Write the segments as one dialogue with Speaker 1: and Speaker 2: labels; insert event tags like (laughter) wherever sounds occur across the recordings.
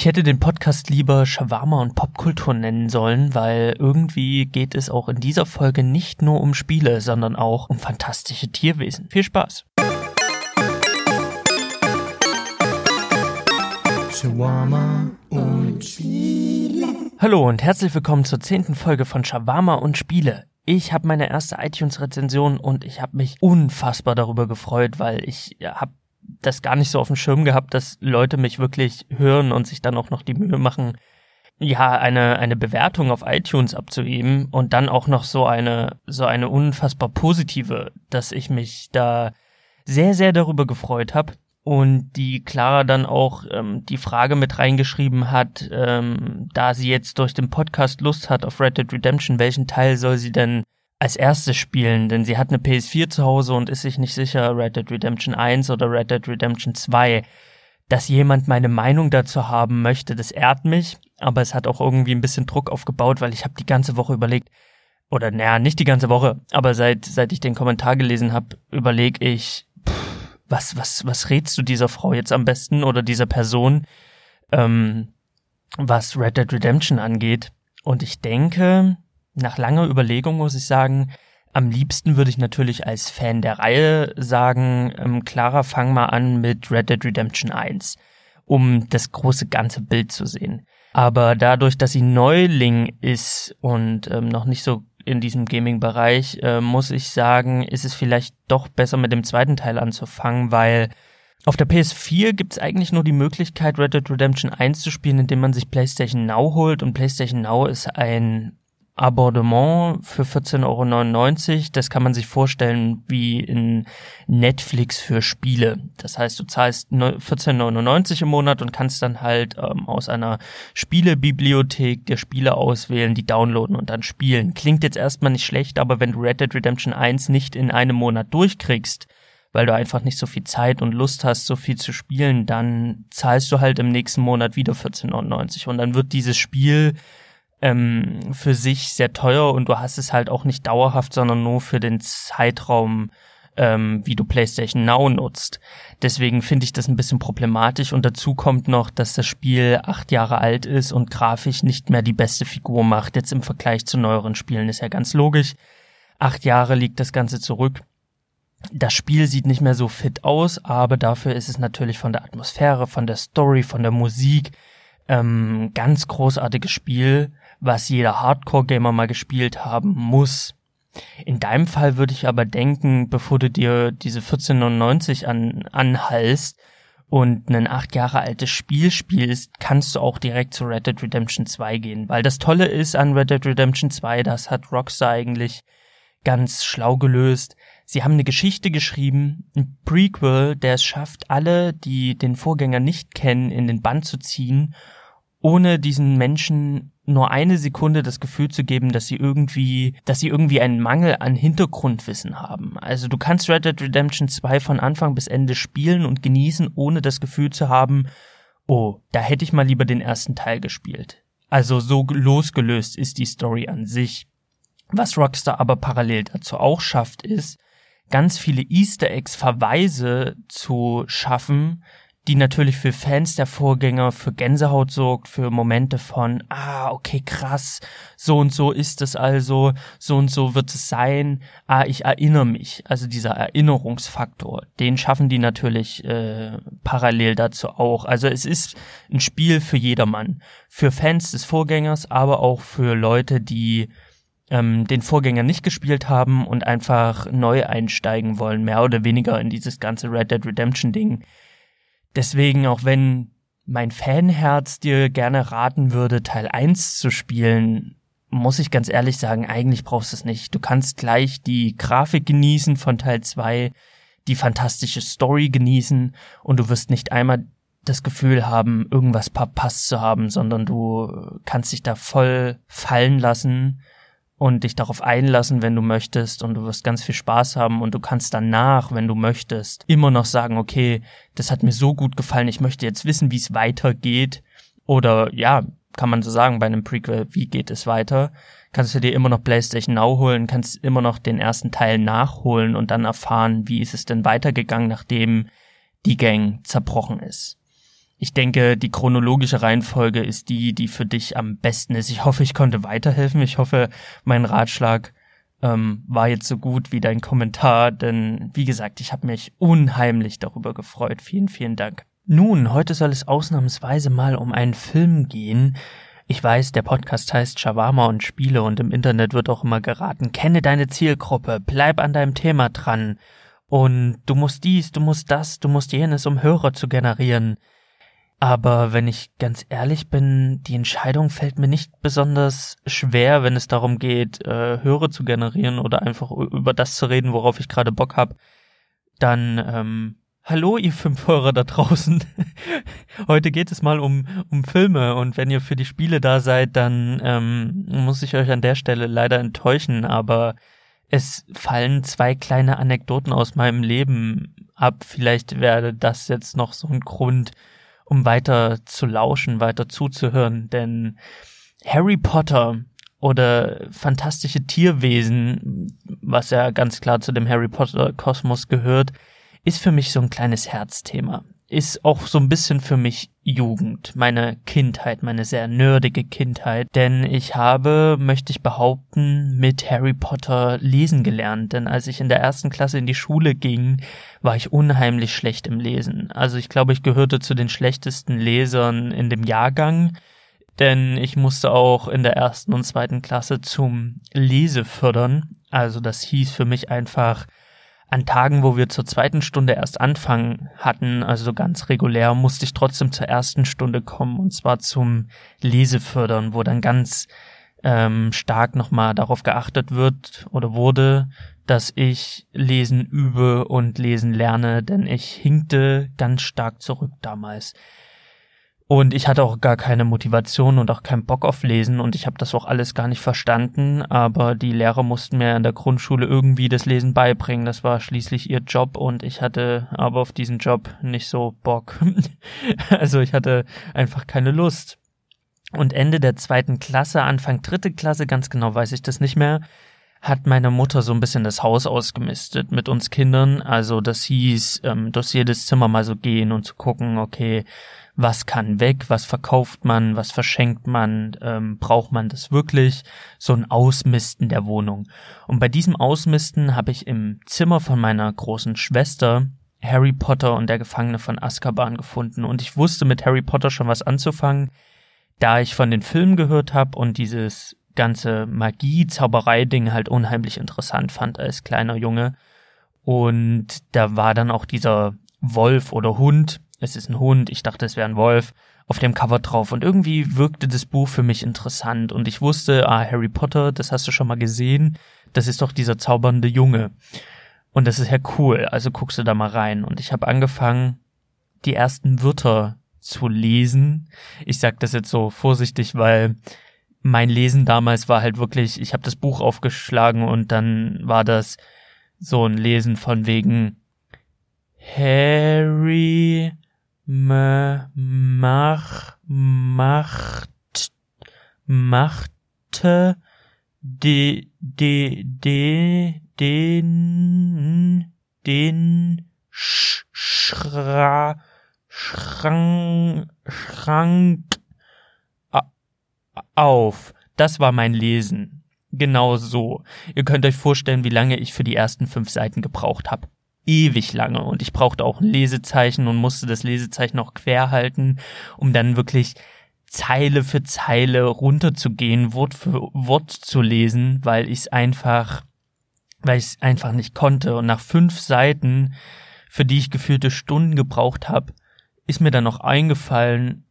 Speaker 1: Ich hätte den Podcast lieber Shawarma und Popkultur nennen sollen, weil irgendwie geht es auch in dieser Folge nicht nur um Spiele, sondern auch um fantastische Tierwesen. Viel Spaß! Shawarma und Spiele. Hallo und herzlich willkommen zur zehnten Folge von Shawarma und Spiele. Ich habe meine erste iTunes-Rezension und ich habe mich unfassbar darüber gefreut, weil ich habe das gar nicht so auf dem Schirm gehabt, dass Leute mich wirklich hören und sich dann auch noch die Mühe machen, ja, eine, eine Bewertung auf iTunes abzugeben und dann auch noch so eine, so eine unfassbar positive, dass ich mich da sehr, sehr darüber gefreut habe. Und die Clara dann auch ähm, die Frage mit reingeschrieben hat, ähm, da sie jetzt durch den Podcast Lust hat auf Red Dead Redemption, welchen Teil soll sie denn als erstes spielen, denn sie hat eine PS4 zu Hause und ist sich nicht sicher, Red Dead Redemption 1 oder Red Dead Redemption 2. Dass jemand meine Meinung dazu haben möchte, das ehrt mich, aber es hat auch irgendwie ein bisschen Druck aufgebaut, weil ich habe die ganze Woche überlegt, oder naja, nicht die ganze Woche, aber seit, seit ich den Kommentar gelesen habe, überlege ich, pff, was, was, was rätst du dieser Frau jetzt am besten oder dieser Person, ähm, was Red Dead Redemption angeht. Und ich denke, nach langer Überlegung muss ich sagen, am liebsten würde ich natürlich als Fan der Reihe sagen, ähm, Clara, fang mal an mit Red Dead Redemption 1, um das große ganze Bild zu sehen. Aber dadurch, dass sie Neuling ist und ähm, noch nicht so in diesem Gaming-Bereich, äh, muss ich sagen, ist es vielleicht doch besser mit dem zweiten Teil anzufangen, weil auf der PS4 gibt es eigentlich nur die Möglichkeit, Red Dead Redemption 1 zu spielen, indem man sich PlayStation Now holt. Und PlayStation Now ist ein Abonnement für 14,99 Euro. Das kann man sich vorstellen wie in Netflix für Spiele. Das heißt, du zahlst 14,99 Euro im Monat und kannst dann halt ähm, aus einer Spielebibliothek dir Spiele auswählen, die downloaden und dann spielen. Klingt jetzt erstmal nicht schlecht, aber wenn du Red Dead Redemption 1 nicht in einem Monat durchkriegst, weil du einfach nicht so viel Zeit und Lust hast, so viel zu spielen, dann zahlst du halt im nächsten Monat wieder 14,99 und dann wird dieses Spiel ähm, für sich sehr teuer und du hast es halt auch nicht dauerhaft, sondern nur für den Zeitraum, ähm, wie du PlayStation Now nutzt. Deswegen finde ich das ein bisschen problematisch und dazu kommt noch, dass das Spiel acht Jahre alt ist und grafisch nicht mehr die beste Figur macht. Jetzt im Vergleich zu neueren Spielen ist ja ganz logisch. Acht Jahre liegt das Ganze zurück. Das Spiel sieht nicht mehr so fit aus, aber dafür ist es natürlich von der Atmosphäre, von der Story, von der Musik ähm, ganz großartiges Spiel was jeder Hardcore-Gamer mal gespielt haben muss. In deinem Fall würde ich aber denken, bevor du dir diese 1499 an, anhalst und ein acht Jahre altes Spiel spielst, kannst du auch direkt zu Red Dead Redemption 2 gehen. Weil das Tolle ist an Red Dead Redemption 2, das hat Rockstar eigentlich ganz schlau gelöst. Sie haben eine Geschichte geschrieben, ein Prequel, der es schafft, alle, die den Vorgänger nicht kennen, in den Band zu ziehen, ohne diesen Menschen nur eine Sekunde das Gefühl zu geben, dass sie irgendwie, dass sie irgendwie einen Mangel an Hintergrundwissen haben. Also du kannst Red Dead Redemption 2 von Anfang bis Ende spielen und genießen, ohne das Gefühl zu haben, oh, da hätte ich mal lieber den ersten Teil gespielt. Also so losgelöst ist die Story an sich. Was Rockstar aber parallel dazu auch schafft, ist, ganz viele Easter Eggs Verweise zu schaffen, die natürlich für Fans der Vorgänger für Gänsehaut sorgt, für Momente von, ah, okay, krass, so und so ist es also, so und so wird es sein, ah, ich erinnere mich. Also dieser Erinnerungsfaktor, den schaffen die natürlich äh, parallel dazu auch. Also es ist ein Spiel für jedermann, für Fans des Vorgängers, aber auch für Leute, die ähm, den Vorgänger nicht gespielt haben und einfach neu einsteigen wollen, mehr oder weniger in dieses ganze Red Dead Redemption Ding Deswegen, auch wenn mein Fanherz dir gerne raten würde, Teil 1 zu spielen, muss ich ganz ehrlich sagen, eigentlich brauchst du es nicht. Du kannst gleich die Grafik genießen von Teil 2, die fantastische Story genießen und du wirst nicht einmal das Gefühl haben, irgendwas verpasst zu haben, sondern du kannst dich da voll fallen lassen und dich darauf einlassen, wenn du möchtest und du wirst ganz viel Spaß haben und du kannst danach, wenn du möchtest, immer noch sagen, okay, das hat mir so gut gefallen, ich möchte jetzt wissen, wie es weitergeht oder ja, kann man so sagen bei einem Prequel, wie geht es weiter? Kannst du dir immer noch PlayStation Now holen, kannst immer noch den ersten Teil nachholen und dann erfahren, wie ist es denn weitergegangen, nachdem die Gang zerbrochen ist. Ich denke, die chronologische Reihenfolge ist die, die für dich am besten ist. Ich hoffe, ich konnte weiterhelfen. Ich hoffe, mein Ratschlag ähm, war jetzt so gut wie dein Kommentar, denn wie gesagt, ich habe mich unheimlich darüber gefreut. Vielen, vielen Dank. Nun, heute soll es ausnahmsweise mal um einen Film gehen. Ich weiß, der Podcast heißt Shawarma und Spiele und im Internet wird auch immer geraten, kenne deine Zielgruppe, bleib an deinem Thema dran und du musst dies, du musst das, du musst jenes, um Hörer zu generieren. Aber wenn ich ganz ehrlich bin, die Entscheidung fällt mir nicht besonders schwer, wenn es darum geht, äh, Hörer zu generieren oder einfach über das zu reden, worauf ich gerade Bock habe. Dann, ähm, hallo ihr fünf Hörer da draußen. (laughs) Heute geht es mal um, um Filme und wenn ihr für die Spiele da seid, dann ähm, muss ich euch an der Stelle leider enttäuschen, aber es fallen zwei kleine Anekdoten aus meinem Leben ab. Vielleicht wäre das jetzt noch so ein Grund, um weiter zu lauschen, weiter zuzuhören, denn Harry Potter oder fantastische Tierwesen, was ja ganz klar zu dem Harry Potter Kosmos gehört, ist für mich so ein kleines Herzthema ist auch so ein bisschen für mich Jugend, meine Kindheit, meine sehr nerdige Kindheit, denn ich habe, möchte ich behaupten, mit Harry Potter lesen gelernt, denn als ich in der ersten Klasse in die Schule ging, war ich unheimlich schlecht im Lesen. Also ich glaube, ich gehörte zu den schlechtesten Lesern in dem Jahrgang, denn ich musste auch in der ersten und zweiten Klasse zum Lese fördern. Also das hieß für mich einfach, an Tagen, wo wir zur zweiten Stunde erst anfangen hatten, also ganz regulär, musste ich trotzdem zur ersten Stunde kommen und zwar zum Lesefördern, wo dann ganz ähm, stark nochmal darauf geachtet wird oder wurde, dass ich lesen übe und lesen lerne, denn ich hinkte ganz stark zurück damals. Und ich hatte auch gar keine Motivation und auch keinen Bock auf Lesen und ich habe das auch alles gar nicht verstanden, aber die Lehrer mussten mir in der Grundschule irgendwie das Lesen beibringen. Das war schließlich ihr Job und ich hatte aber auf diesen Job nicht so Bock. (laughs) also ich hatte einfach keine Lust. Und Ende der zweiten Klasse, Anfang dritte Klasse, ganz genau weiß ich das nicht mehr, hat meine Mutter so ein bisschen das Haus ausgemistet mit uns Kindern. Also das hieß, ähm, durch jedes Zimmer mal so gehen und zu gucken, okay, was kann weg, was verkauft man, was verschenkt man, ähm, braucht man das wirklich, so ein Ausmisten der Wohnung. Und bei diesem Ausmisten habe ich im Zimmer von meiner großen Schwester Harry Potter und der Gefangene von Azkaban gefunden und ich wusste mit Harry Potter schon was anzufangen, da ich von den Filmen gehört habe und dieses ganze Magie-Zauberei-Ding halt unheimlich interessant fand als kleiner Junge. Und da war dann auch dieser Wolf oder Hund, es ist ein Hund, ich dachte, es wäre ein Wolf, auf dem Cover drauf. Und irgendwie wirkte das Buch für mich interessant. Und ich wusste, ah, Harry Potter, das hast du schon mal gesehen, das ist doch dieser zaubernde Junge. Und das ist ja cool, also guckst du da mal rein. Und ich habe angefangen, die ersten Wörter zu lesen. Ich sag das jetzt so vorsichtig, weil mein Lesen damals war halt wirklich, ich habe das Buch aufgeschlagen und dann war das so ein Lesen von wegen Harry mach, macht, machte de, de, de, den, den Sch Schra, Schrank, Schrank auf. Das war mein Lesen. Genau so. Ihr könnt euch vorstellen, wie lange ich für die ersten fünf Seiten gebraucht habe ewig lange und ich brauchte auch ein Lesezeichen und musste das Lesezeichen auch quer halten, um dann wirklich Zeile für Zeile runterzugehen, Wort für Wort zu lesen, weil ich es einfach, weil ich es einfach nicht konnte. Und nach fünf Seiten, für die ich gefühlte Stunden gebraucht habe, ist mir dann noch eingefallen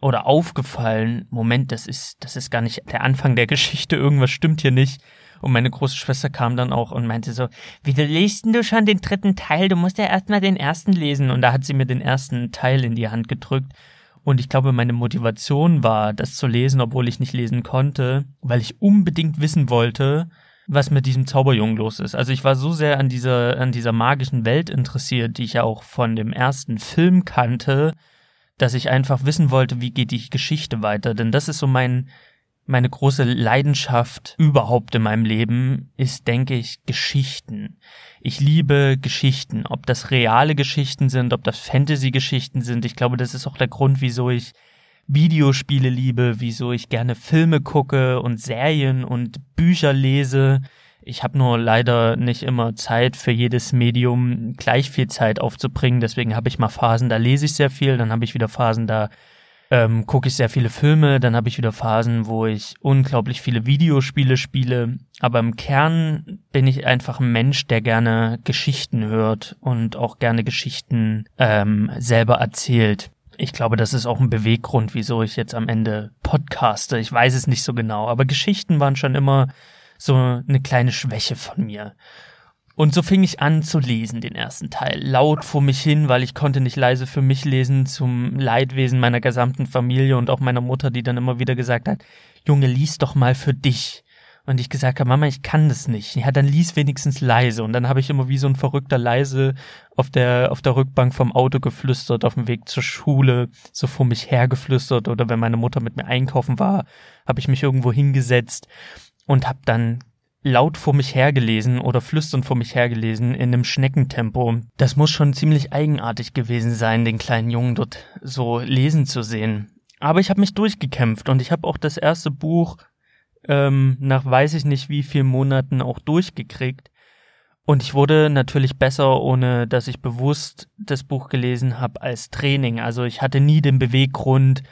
Speaker 1: oder aufgefallen, Moment, das ist, das ist gar nicht der Anfang der Geschichte, irgendwas stimmt hier nicht. Und meine große Schwester kam dann auch und meinte so, wie du liest du schon den dritten Teil? Du musst ja erstmal den ersten lesen. Und da hat sie mir den ersten Teil in die Hand gedrückt. Und ich glaube, meine Motivation war, das zu lesen, obwohl ich nicht lesen konnte, weil ich unbedingt wissen wollte, was mit diesem Zauberjungen los ist. Also ich war so sehr an dieser, an dieser magischen Welt interessiert, die ich ja auch von dem ersten Film kannte, dass ich einfach wissen wollte, wie geht die Geschichte weiter. Denn das ist so mein, meine große Leidenschaft überhaupt in meinem Leben ist, denke ich, Geschichten. Ich liebe Geschichten, ob das reale Geschichten sind, ob das Fantasy-Geschichten sind. Ich glaube, das ist auch der Grund, wieso ich Videospiele liebe, wieso ich gerne Filme gucke und Serien und Bücher lese. Ich habe nur leider nicht immer Zeit für jedes Medium gleich viel Zeit aufzubringen. Deswegen habe ich mal Phasen, da lese ich sehr viel, dann habe ich wieder Phasen, da ähm, gucke ich sehr viele Filme, dann habe ich wieder Phasen, wo ich unglaublich viele Videospiele spiele. Aber im Kern bin ich einfach ein Mensch, der gerne Geschichten hört und auch gerne Geschichten ähm, selber erzählt. Ich glaube, das ist auch ein Beweggrund, wieso ich jetzt am Ende podcaste. Ich weiß es nicht so genau, aber Geschichten waren schon immer so eine kleine Schwäche von mir. Und so fing ich an zu lesen, den ersten Teil. Laut vor mich hin, weil ich konnte nicht leise für mich lesen, zum Leidwesen meiner gesamten Familie und auch meiner Mutter, die dann immer wieder gesagt hat, Junge, lies doch mal für dich. Und ich gesagt habe, Mama, ich kann das nicht. Ja, dann lies wenigstens leise. Und dann habe ich immer wie so ein verrückter leise auf der, auf der Rückbank vom Auto geflüstert, auf dem Weg zur Schule, so vor mich hergeflüstert. Oder wenn meine Mutter mit mir einkaufen war, habe ich mich irgendwo hingesetzt und habe dann laut vor mich hergelesen oder flüsternd vor mich hergelesen in einem Schneckentempo. Das muss schon ziemlich eigenartig gewesen sein, den kleinen Jungen dort so lesen zu sehen. Aber ich habe mich durchgekämpft und ich habe auch das erste Buch ähm, nach weiß ich nicht wie vielen Monaten auch durchgekriegt. Und ich wurde natürlich besser, ohne dass ich bewusst das Buch gelesen habe als Training. Also ich hatte nie den Beweggrund,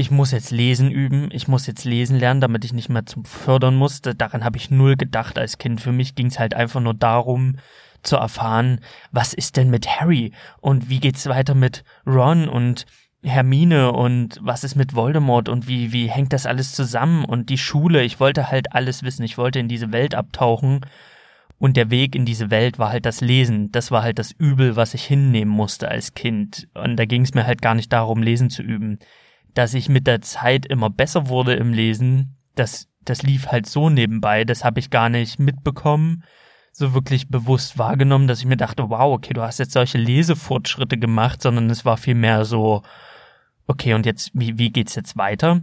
Speaker 1: ich muss jetzt lesen üben, ich muss jetzt lesen lernen, damit ich nicht mehr zum Fördern muss. Daran habe ich null gedacht als Kind. Für mich ging es halt einfach nur darum, zu erfahren, was ist denn mit Harry und wie geht's weiter mit Ron und Hermine und was ist mit Voldemort und wie, wie hängt das alles zusammen und die Schule. Ich wollte halt alles wissen. Ich wollte in diese Welt abtauchen. Und der Weg in diese Welt war halt das Lesen. Das war halt das Übel, was ich hinnehmen musste als Kind. Und da ging es mir halt gar nicht darum, lesen zu üben. Dass ich mit der Zeit immer besser wurde im Lesen, das, das lief halt so nebenbei. Das habe ich gar nicht mitbekommen, so wirklich bewusst wahrgenommen, dass ich mir dachte, wow, okay, du hast jetzt solche Lesefortschritte gemacht, sondern es war vielmehr so, okay, und jetzt, wie, wie geht's jetzt weiter?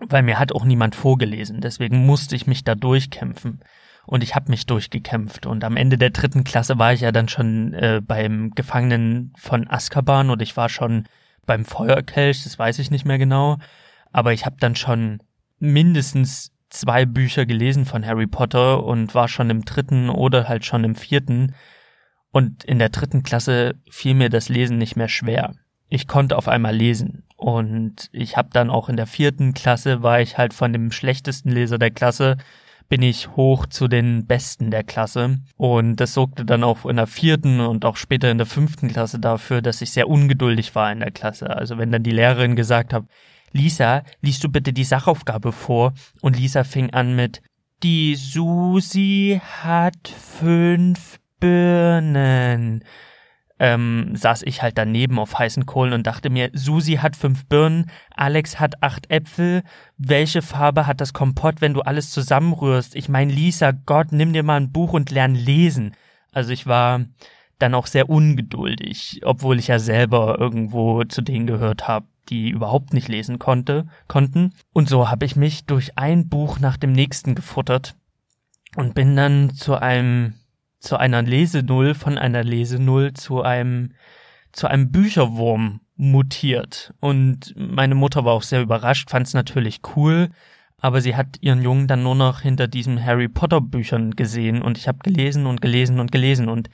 Speaker 1: Weil mir hat auch niemand vorgelesen, deswegen musste ich mich da durchkämpfen. Und ich habe mich durchgekämpft. Und am Ende der dritten Klasse war ich ja dann schon äh, beim Gefangenen von Azkaban und ich war schon beim Feuerkelch, das weiß ich nicht mehr genau. Aber ich habe dann schon mindestens zwei Bücher gelesen von Harry Potter und war schon im dritten oder halt schon im vierten. Und in der dritten Klasse fiel mir das Lesen nicht mehr schwer ich konnte auf einmal lesen. Und ich habe dann auch in der vierten Klasse, war ich halt von dem schlechtesten Leser der Klasse, bin ich hoch zu den Besten der Klasse. Und das sorgte dann auch in der vierten und auch später in der fünften Klasse dafür, dass ich sehr ungeduldig war in der Klasse. Also wenn dann die Lehrerin gesagt hat, Lisa, liest du bitte die Sachaufgabe vor? Und Lisa fing an mit, die Susi hat fünf Birnen ähm, saß ich halt daneben auf heißen Kohlen und dachte mir, Susi hat fünf Birnen, Alex hat acht Äpfel, welche Farbe hat das Kompott, wenn du alles zusammenrührst? Ich mein, Lisa, Gott, nimm dir mal ein Buch und lern lesen. Also ich war dann auch sehr ungeduldig, obwohl ich ja selber irgendwo zu denen gehört habe, die überhaupt nicht lesen konnte, konnten. Und so habe ich mich durch ein Buch nach dem nächsten gefuttert und bin dann zu einem zu einer Lesenull, von einer Lesenull zu einem, zu einem Bücherwurm mutiert. Und meine Mutter war auch sehr überrascht, fand es natürlich cool, aber sie hat ihren Jungen dann nur noch hinter diesen Harry Potter Büchern gesehen und ich habe gelesen und gelesen und gelesen und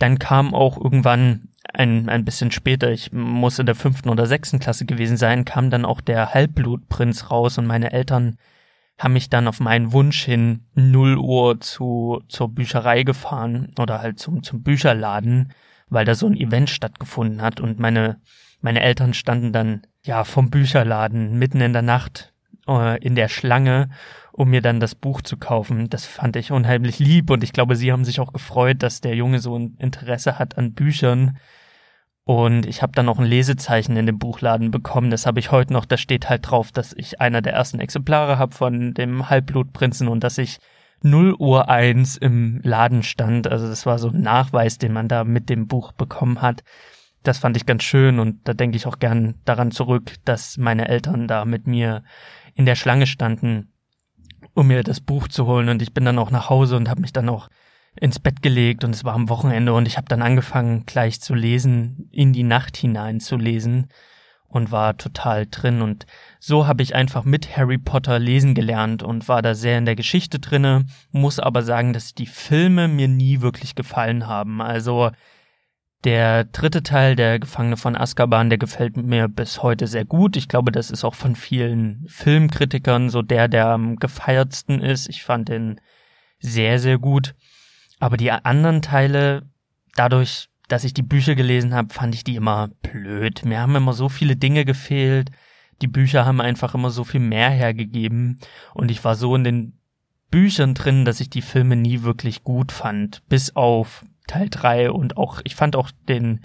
Speaker 1: dann kam auch irgendwann ein, ein bisschen später, ich muss in der fünften oder sechsten Klasse gewesen sein, kam dann auch der Halbblutprinz raus und meine Eltern haben mich dann auf meinen Wunsch hin 0 Uhr zu, zur Bücherei gefahren oder halt zum, zum Bücherladen, weil da so ein Event stattgefunden hat und meine, meine Eltern standen dann ja vom Bücherladen mitten in der Nacht äh, in der Schlange, um mir dann das Buch zu kaufen. Das fand ich unheimlich lieb und ich glaube, sie haben sich auch gefreut, dass der Junge so ein Interesse hat an Büchern und ich habe dann noch ein Lesezeichen in dem Buchladen bekommen. Das habe ich heute noch. Da steht halt drauf, dass ich einer der ersten Exemplare habe von dem Halbblutprinzen und dass ich 0 Uhr 1 im Laden stand. Also das war so ein Nachweis, den man da mit dem Buch bekommen hat. das fand ich ganz schön und da denke ich auch gern daran zurück, dass meine Eltern da mit mir in der Schlange standen, um mir das Buch zu holen und ich bin dann auch nach Hause und habe mich dann auch ins Bett gelegt und es war am Wochenende und ich habe dann angefangen gleich zu lesen, in die Nacht hinein zu lesen und war total drin und so habe ich einfach mit Harry Potter lesen gelernt und war da sehr in der Geschichte drinne, muss aber sagen, dass die Filme mir nie wirklich gefallen haben. Also der dritte Teil, der Gefangene von Azkaban, der gefällt mir bis heute sehr gut. Ich glaube, das ist auch von vielen Filmkritikern so der, der am gefeiertsten ist. Ich fand den sehr, sehr gut. Aber die anderen Teile, dadurch, dass ich die Bücher gelesen habe, fand ich die immer blöd. Mir haben immer so viele Dinge gefehlt. Die Bücher haben einfach immer so viel mehr hergegeben. Und ich war so in den Büchern drin, dass ich die Filme nie wirklich gut fand. Bis auf Teil 3 und auch, ich fand auch den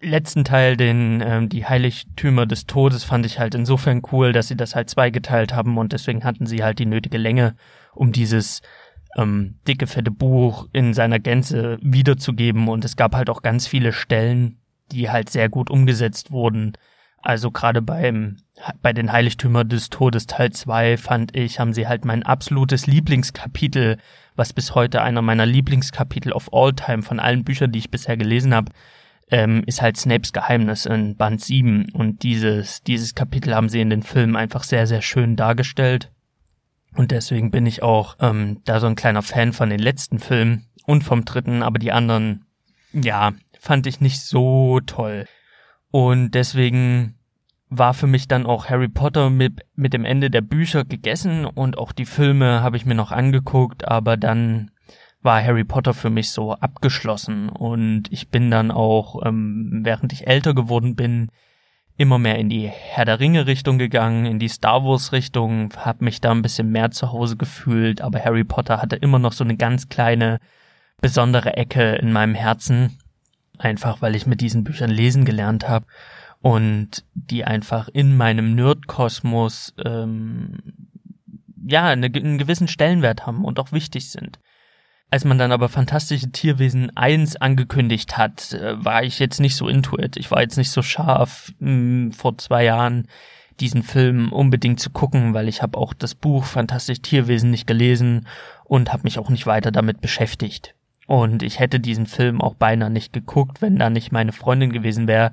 Speaker 1: letzten Teil, den ähm, die Heiligtümer des Todes, fand ich halt insofern cool, dass sie das halt zweigeteilt haben und deswegen hatten sie halt die nötige Länge, um dieses ähm, dicke, fette Buch in seiner Gänze wiederzugeben und es gab halt auch ganz viele Stellen, die halt sehr gut umgesetzt wurden. Also gerade beim bei den Heiligtümern des Todes Teil 2 fand ich, haben sie halt mein absolutes Lieblingskapitel was bis heute einer meiner Lieblingskapitel of all time von allen Büchern, die ich bisher gelesen habe, ähm, ist halt Snapes Geheimnis in Band 7. Und dieses, dieses Kapitel haben sie in den Filmen einfach sehr, sehr schön dargestellt. Und deswegen bin ich auch ähm, da so ein kleiner Fan von den letzten Filmen und vom dritten, aber die anderen, ja, fand ich nicht so toll. Und deswegen war für mich dann auch Harry Potter mit, mit dem Ende der Bücher gegessen und auch die Filme habe ich mir noch angeguckt, aber dann war Harry Potter für mich so abgeschlossen und ich bin dann auch, ähm, während ich älter geworden bin, immer mehr in die Herr der Ringe Richtung gegangen, in die Star Wars Richtung, habe mich da ein bisschen mehr zu Hause gefühlt, aber Harry Potter hatte immer noch so eine ganz kleine besondere Ecke in meinem Herzen, einfach weil ich mit diesen Büchern lesen gelernt habe und die einfach in meinem Nerdkosmos ähm, ja eine, einen gewissen Stellenwert haben und auch wichtig sind. Als man dann aber Fantastische Tierwesen 1 angekündigt hat, äh, war ich jetzt nicht so into it. Ich war jetzt nicht so scharf mh, hm, vor zwei Jahren diesen Film unbedingt zu gucken, weil ich habe auch das Buch Fantastische Tierwesen nicht gelesen und habe mich auch nicht weiter damit beschäftigt. Und ich hätte diesen Film auch beinahe nicht geguckt, wenn da nicht meine Freundin gewesen wäre,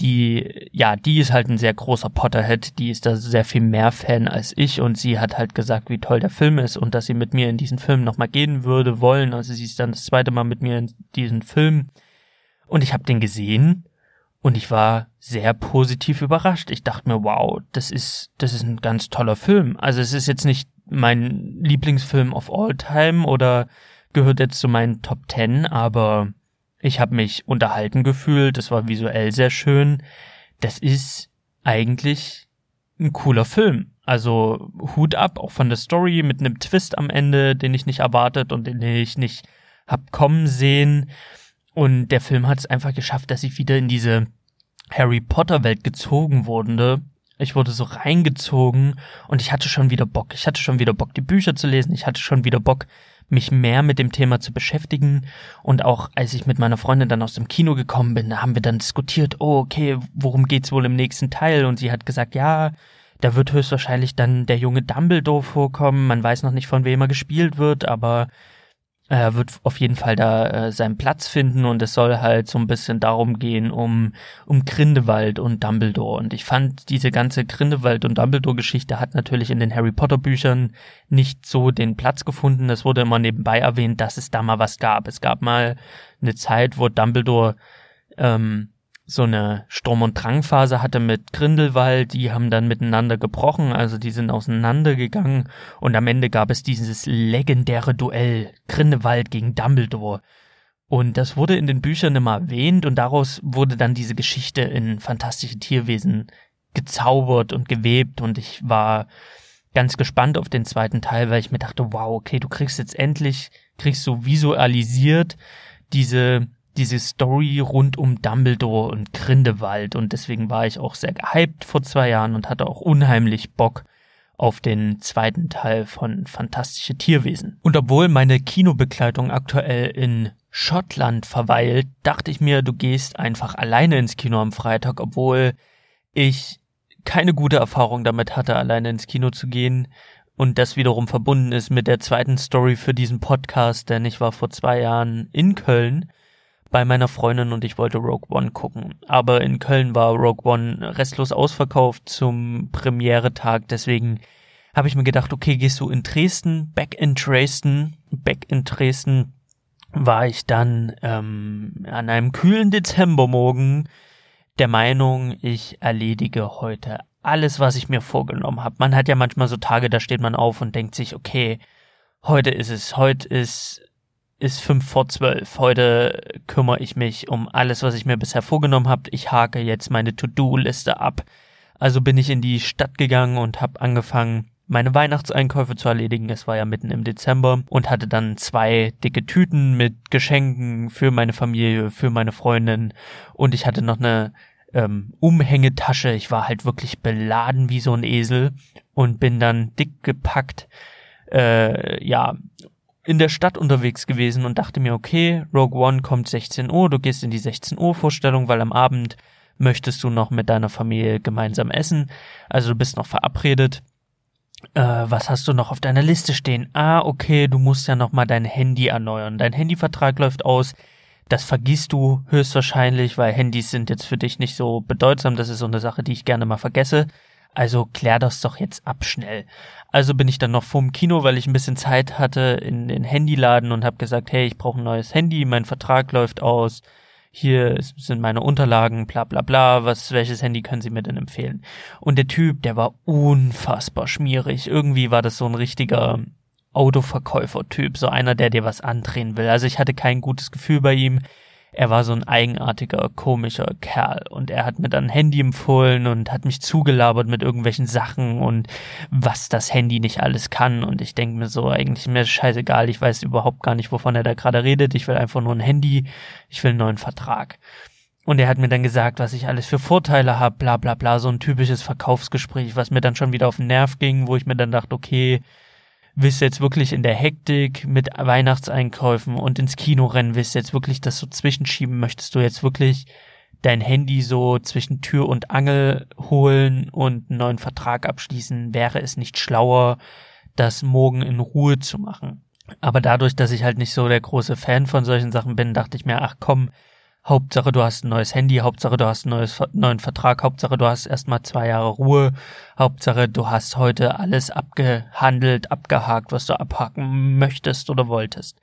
Speaker 1: die, ja, die ist halt ein sehr großer Potterhead, die ist da sehr viel mehr Fan als ich und sie hat halt gesagt, wie toll der Film ist und dass sie mit mir in diesen Film nochmal gehen würde, wollen. Also sie ist dann das zweite Mal mit mir in diesen Film und ich habe den gesehen und ich war sehr positiv überrascht. Ich dachte mir, wow, das ist, das ist ein ganz toller Film. Also es ist jetzt nicht mein Lieblingsfilm of all time oder gehört jetzt zu meinen Top Ten, aber ich habe mich unterhalten gefühlt, es war visuell sehr schön. Das ist eigentlich ein cooler Film. Also Hut ab, auch von der Story mit einem Twist am Ende, den ich nicht erwartet und den ich nicht hab kommen sehen. Und der Film hat es einfach geschafft, dass ich wieder in diese Harry Potter Welt gezogen wurde. Ich wurde so reingezogen und ich hatte schon wieder Bock. Ich hatte schon wieder Bock, die Bücher zu lesen. Ich hatte schon wieder Bock, mich mehr mit dem Thema zu beschäftigen. Und auch als ich mit meiner Freundin dann aus dem Kino gekommen bin, haben wir dann diskutiert, oh, okay, worum geht's wohl im nächsten Teil? Und sie hat gesagt, ja, da wird höchstwahrscheinlich dann der junge Dumbledore vorkommen. Man weiß noch nicht, von wem er gespielt wird, aber er wird auf jeden Fall da äh, seinen Platz finden und es soll halt so ein bisschen darum gehen, um, um Grindelwald und Dumbledore. Und ich fand, diese ganze Grindelwald und Dumbledore-Geschichte hat natürlich in den Harry Potter-Büchern nicht so den Platz gefunden. Es wurde immer nebenbei erwähnt, dass es da mal was gab. Es gab mal eine Zeit, wo Dumbledore ähm, so eine Sturm- und Drangphase hatte mit Grindelwald, die haben dann miteinander gebrochen, also die sind auseinandergegangen und am Ende gab es dieses legendäre Duell Grindelwald gegen Dumbledore. Und das wurde in den Büchern immer erwähnt und daraus wurde dann diese Geschichte in fantastische Tierwesen gezaubert und gewebt und ich war ganz gespannt auf den zweiten Teil, weil ich mir dachte, wow, okay, du kriegst jetzt endlich, kriegst du visualisiert diese diese Story rund um Dumbledore und Grindelwald und deswegen war ich auch sehr gehypt vor zwei Jahren und hatte auch unheimlich Bock auf den zweiten Teil von Fantastische Tierwesen. Und obwohl meine Kinobegleitung aktuell in Schottland verweilt, dachte ich mir, du gehst einfach alleine ins Kino am Freitag, obwohl ich keine gute Erfahrung damit hatte, alleine ins Kino zu gehen. Und das wiederum verbunden ist mit der zweiten Story für diesen Podcast, denn ich war vor zwei Jahren in Köln bei meiner Freundin und ich wollte Rogue One gucken. Aber in Köln war Rogue One restlos ausverkauft zum Premiere-Tag, deswegen habe ich mir gedacht, okay, gehst du in Dresden, back in Dresden, back in Dresden war ich dann ähm, an einem kühlen Dezembermorgen der Meinung, ich erledige heute alles, was ich mir vorgenommen habe. Man hat ja manchmal so Tage, da steht man auf und denkt sich, okay, heute ist es, heute ist ist fünf vor zwölf. Heute kümmere ich mich um alles, was ich mir bisher vorgenommen habe. Ich hake jetzt meine To-Do-Liste ab. Also bin ich in die Stadt gegangen und habe angefangen, meine Weihnachtseinkäufe zu erledigen. Es war ja mitten im Dezember und hatte dann zwei dicke Tüten mit Geschenken für meine Familie, für meine Freundin und ich hatte noch eine ähm, Umhängetasche. Ich war halt wirklich beladen wie so ein Esel und bin dann dick gepackt, äh, ja, in der Stadt unterwegs gewesen und dachte mir, okay, Rogue One kommt 16 Uhr, du gehst in die 16 Uhr Vorstellung, weil am Abend möchtest du noch mit deiner Familie gemeinsam essen. Also du bist noch verabredet. Äh, was hast du noch auf deiner Liste stehen? Ah, okay, du musst ja noch mal dein Handy erneuern. Dein Handyvertrag läuft aus. Das vergisst du höchstwahrscheinlich, weil Handys sind jetzt für dich nicht so bedeutsam. Das ist so eine Sache, die ich gerne mal vergesse. Also klär das doch jetzt ab schnell. Also bin ich dann noch vorm Kino, weil ich ein bisschen Zeit hatte, in den Handyladen und habe gesagt, hey, ich brauche ein neues Handy, mein Vertrag läuft aus hier sind meine Unterlagen, bla bla bla, was, welches Handy können Sie mir denn empfehlen? Und der Typ, der war unfassbar schmierig. Irgendwie war das so ein richtiger Autoverkäufer-Typ, so einer, der dir was andrehen will. Also ich hatte kein gutes Gefühl bei ihm er war so ein eigenartiger, komischer Kerl. Und er hat mir dann ein Handy empfohlen und hat mich zugelabert mit irgendwelchen Sachen und was das Handy nicht alles kann. Und ich denke mir so, eigentlich mir scheißegal, ich weiß überhaupt gar nicht, wovon er da gerade redet, ich will einfach nur ein Handy, ich will einen neuen Vertrag. Und er hat mir dann gesagt, was ich alles für Vorteile habe, bla bla bla, so ein typisches Verkaufsgespräch, was mir dann schon wieder auf den Nerv ging, wo ich mir dann dachte, okay, willst du jetzt wirklich in der Hektik mit Weihnachtseinkäufen und ins Kino rennen, willst du jetzt wirklich das so zwischenschieben, möchtest du jetzt wirklich dein Handy so zwischen Tür und Angel holen und einen neuen Vertrag abschließen, wäre es nicht schlauer, das morgen in Ruhe zu machen. Aber dadurch, dass ich halt nicht so der große Fan von solchen Sachen bin, dachte ich mir, ach komm, Hauptsache du hast ein neues Handy, Hauptsache du hast einen neues, neuen Vertrag, Hauptsache du hast erstmal zwei Jahre Ruhe, Hauptsache du hast heute alles abgehandelt, abgehakt, was du abhaken möchtest oder wolltest.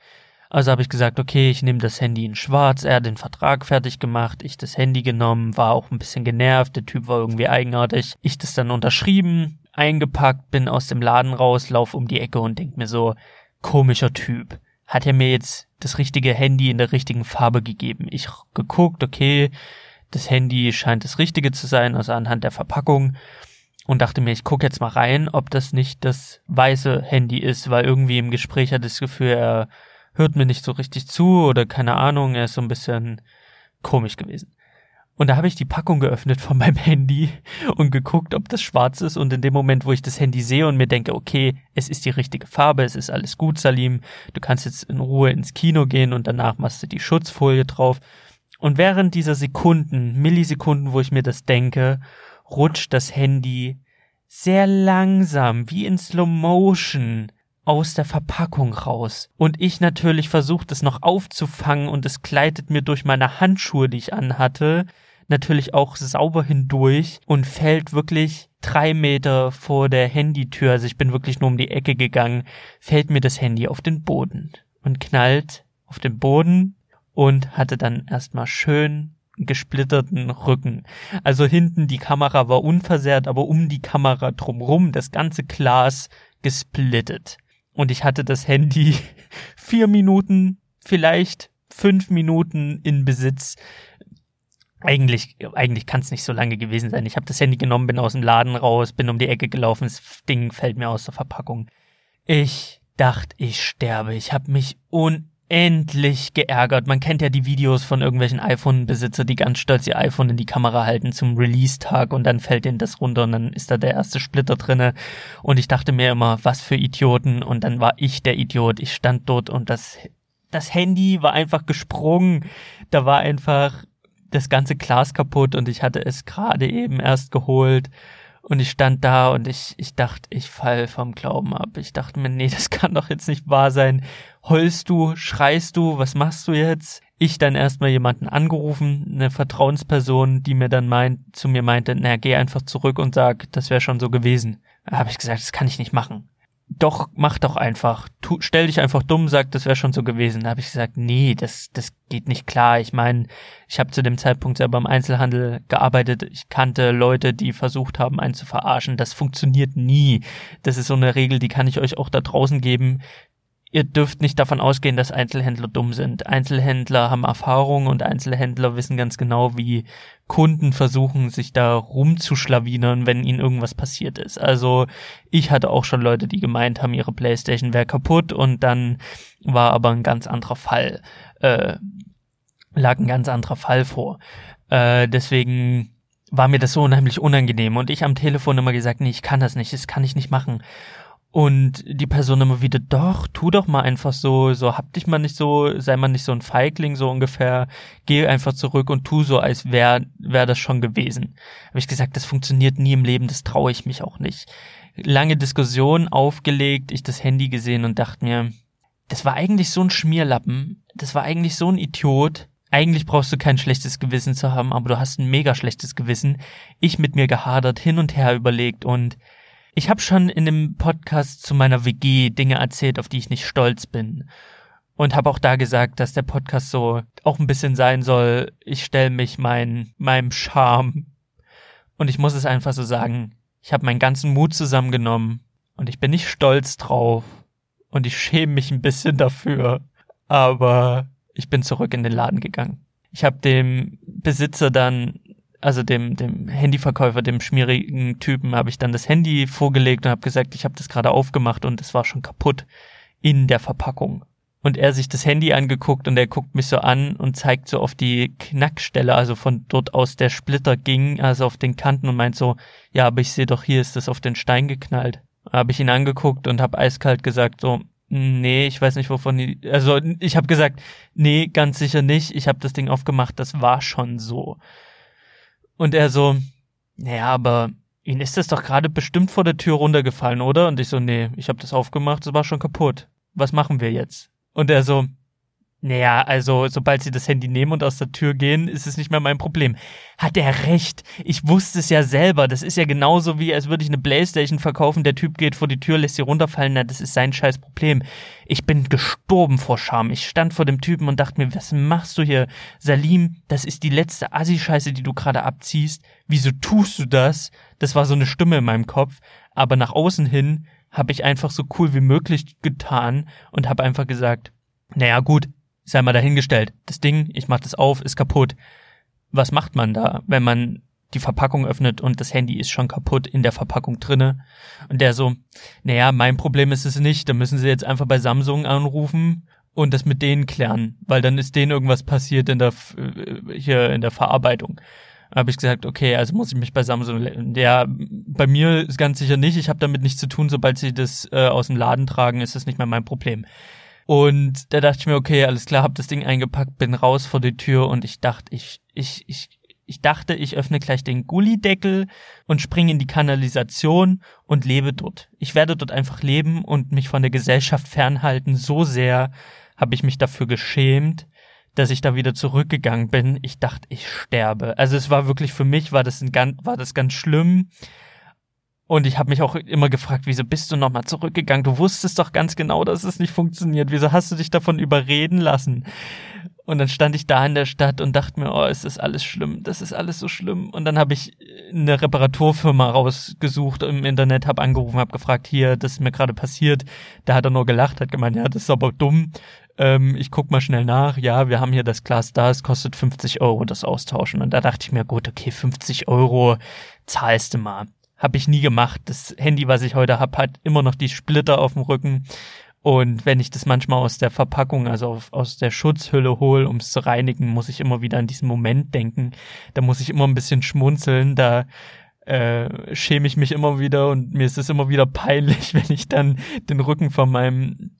Speaker 1: Also habe ich gesagt, okay, ich nehme das Handy in schwarz, er hat den Vertrag fertig gemacht, ich das Handy genommen, war auch ein bisschen genervt, der Typ war irgendwie eigenartig, ich das dann unterschrieben, eingepackt, bin aus dem Laden raus, lauf um die Ecke und denk mir so, komischer Typ hat er mir jetzt das richtige Handy in der richtigen Farbe gegeben. Ich geguckt, okay, das Handy scheint das richtige zu sein, also anhand der Verpackung und dachte mir, ich gucke jetzt mal rein, ob das nicht das weiße Handy ist, weil irgendwie im Gespräch ich das Gefühl, er hört mir nicht so richtig zu oder keine Ahnung, er ist so ein bisschen komisch gewesen. Und da habe ich die Packung geöffnet von meinem Handy und geguckt, ob das schwarz ist. Und in dem Moment, wo ich das Handy sehe und mir denke, okay, es ist die richtige Farbe, es ist alles gut, Salim, du kannst jetzt in Ruhe ins Kino gehen und danach machst du die Schutzfolie drauf. Und während dieser Sekunden, Millisekunden, wo ich mir das denke, rutscht das Handy sehr langsam, wie in Slow Motion, aus der Verpackung raus. Und ich natürlich versuche das noch aufzufangen und es gleitet mir durch meine Handschuhe, die ich anhatte, natürlich auch sauber hindurch und fällt wirklich drei Meter vor der Handytür, also ich bin wirklich nur um die Ecke gegangen, fällt mir das Handy auf den Boden und knallt auf den Boden und hatte dann erstmal schön gesplitterten Rücken. Also hinten die Kamera war unversehrt, aber um die Kamera drumrum das ganze Glas gesplittet. Und ich hatte das Handy (laughs) vier Minuten, vielleicht fünf Minuten in Besitz, eigentlich, eigentlich kann es nicht so lange gewesen sein. Ich habe das Handy genommen, bin aus dem Laden raus, bin um die Ecke gelaufen, das Ding fällt mir aus der Verpackung. Ich dachte, ich sterbe. Ich habe mich un endlich geärgert. Man kennt ja die Videos von irgendwelchen iPhone-Besitzer, die ganz stolz ihr iPhone in die Kamera halten zum Release-Tag und dann fällt ihnen das runter und dann ist da der erste Splitter drinne. Und ich dachte mir immer, was für Idioten. Und dann war ich der Idiot. Ich stand dort und das, das Handy war einfach gesprungen. Da war einfach das ganze Glas kaputt und ich hatte es gerade eben erst geholt. Und ich stand da und ich, ich dachte, ich fall vom Glauben ab. Ich dachte mir, nee, (laughs) das kann doch jetzt nicht wahr sein. Heulst du, schreist du, was machst du jetzt? Ich dann erstmal jemanden angerufen, eine Vertrauensperson, die mir dann meint, zu mir meinte, na, geh einfach zurück und sag, das wäre schon so gewesen. Da habe ich gesagt, das kann ich nicht machen doch, mach doch einfach. Tu, stell dich einfach dumm, sag, das wäre schon so gewesen. Da habe ich gesagt, nee, das, das geht nicht klar. Ich meine, ich habe zu dem Zeitpunkt selber im Einzelhandel gearbeitet. Ich kannte Leute, die versucht haben, einen zu verarschen. Das funktioniert nie. Das ist so eine Regel, die kann ich euch auch da draußen geben ihr dürft nicht davon ausgehen, dass Einzelhändler dumm sind. Einzelhändler haben Erfahrung und Einzelhändler wissen ganz genau, wie Kunden versuchen, sich da rumzuschlawinern, wenn ihnen irgendwas passiert ist. Also ich hatte auch schon Leute, die gemeint haben, ihre Playstation wäre kaputt und dann war aber ein ganz anderer Fall, äh, lag ein ganz anderer Fall vor. Äh, deswegen war mir das so unheimlich unangenehm und ich am Telefon immer gesagt, nee, ich kann das nicht, das kann ich nicht machen. Und die Person immer wieder, doch, tu doch mal einfach so, so hab dich mal nicht so, sei mal nicht so ein Feigling, so ungefähr, geh einfach zurück und tu so, als wäre wär das schon gewesen. Habe ich gesagt, das funktioniert nie im Leben, das traue ich mich auch nicht. Lange Diskussion aufgelegt, ich das Handy gesehen und dachte mir, das war eigentlich so ein Schmierlappen, das war eigentlich so ein Idiot, eigentlich brauchst du kein schlechtes Gewissen zu haben, aber du hast ein mega schlechtes Gewissen. Ich mit mir gehadert, hin und her überlegt und ich habe schon in dem Podcast zu meiner WG Dinge erzählt, auf die ich nicht stolz bin. Und habe auch da gesagt, dass der Podcast so auch ein bisschen sein soll, ich stelle mich mein, meinem Charme. Und ich muss es einfach so sagen, ich habe meinen ganzen Mut zusammengenommen und ich bin nicht stolz drauf. Und ich schäme mich ein bisschen dafür. Aber ich bin zurück in den Laden gegangen. Ich habe dem Besitzer dann also dem, dem Handyverkäufer, dem schmierigen Typen, habe ich dann das Handy vorgelegt und habe gesagt, ich habe das gerade aufgemacht und es war schon kaputt in der Verpackung. Und er sich das Handy angeguckt und er guckt mich so an und zeigt so auf die Knackstelle, also von dort aus der Splitter ging, also auf den Kanten und meint so, ja, aber ich sehe doch, hier ist das auf den Stein geknallt. Habe ich ihn angeguckt und habe eiskalt gesagt so, nee, ich weiß nicht wovon die, also ich habe gesagt, nee, ganz sicher nicht, ich habe das Ding aufgemacht, das war schon so. Und er so, naja, aber Ihnen ist das doch gerade bestimmt vor der Tür runtergefallen, oder? Und ich so, nee, ich habe das aufgemacht, es war schon kaputt. Was machen wir jetzt? Und er so, naja, also sobald sie das Handy nehmen und aus der Tür gehen, ist es nicht mehr mein Problem. Hat er recht? Ich wusste es ja selber. Das ist ja genauso wie, als würde ich eine Playstation verkaufen. Der Typ geht vor die Tür, lässt sie runterfallen. Na, das ist sein scheiß Problem. Ich bin gestorben vor Scham. Ich stand vor dem Typen und dachte mir, was machst du hier? Salim, das ist die letzte Assi-Scheiße, die du gerade abziehst. Wieso tust du das? Das war so eine Stimme in meinem Kopf. Aber nach außen hin habe ich einfach so cool wie möglich getan und habe einfach gesagt, naja gut, sei mal dahingestellt. Das Ding, ich mach das auf, ist kaputt. Was macht man da, wenn man die Verpackung öffnet und das Handy ist schon kaputt in der Verpackung drinne? Und der so, naja, mein Problem ist es nicht, da müssen sie jetzt einfach bei Samsung anrufen und das mit denen klären, weil dann ist denen irgendwas passiert in der äh, hier in der Verarbeitung. Habe ich gesagt, okay, also muss ich mich bei Samsung. Ja, bei mir ist ganz sicher nicht. Ich habe damit nichts zu tun. Sobald sie das äh, aus dem Laden tragen, ist das nicht mehr mein Problem. Und da dachte ich mir, okay, alles klar, hab das Ding eingepackt, bin raus vor die Tür und ich dachte, ich, ich, ich, ich dachte, ich öffne gleich den Gullideckel und springe in die Kanalisation und lebe dort. Ich werde dort einfach leben und mich von der Gesellschaft fernhalten. So sehr habe ich mich dafür geschämt, dass ich da wieder zurückgegangen bin. Ich dachte, ich sterbe. Also es war wirklich für mich war das ein ganz, war das ganz schlimm. Und ich habe mich auch immer gefragt, wieso bist du nochmal zurückgegangen? Du wusstest doch ganz genau, dass es nicht funktioniert. Wieso hast du dich davon überreden lassen? Und dann stand ich da in der Stadt und dachte mir, oh, ist das alles schlimm, das ist alles so schlimm. Und dann habe ich eine Reparaturfirma rausgesucht im Internet, habe angerufen, habe gefragt, hier, das ist mir gerade passiert. Da hat er nur gelacht, hat gemeint, ja, das ist aber dumm. Ähm, ich guck mal schnell nach. Ja, wir haben hier das Glas da, es kostet 50 Euro das Austauschen. Und da dachte ich mir, gut, okay, 50 Euro zahlst du mal. Habe ich nie gemacht. Das Handy, was ich heute habe, hat immer noch die Splitter auf dem Rücken. Und wenn ich das manchmal aus der Verpackung, also aus der Schutzhülle hole, um es zu reinigen, muss ich immer wieder an diesen Moment denken. Da muss ich immer ein bisschen schmunzeln. Da äh, schäme ich mich immer wieder und mir ist es immer wieder peinlich, (laughs) wenn ich dann den Rücken von meinem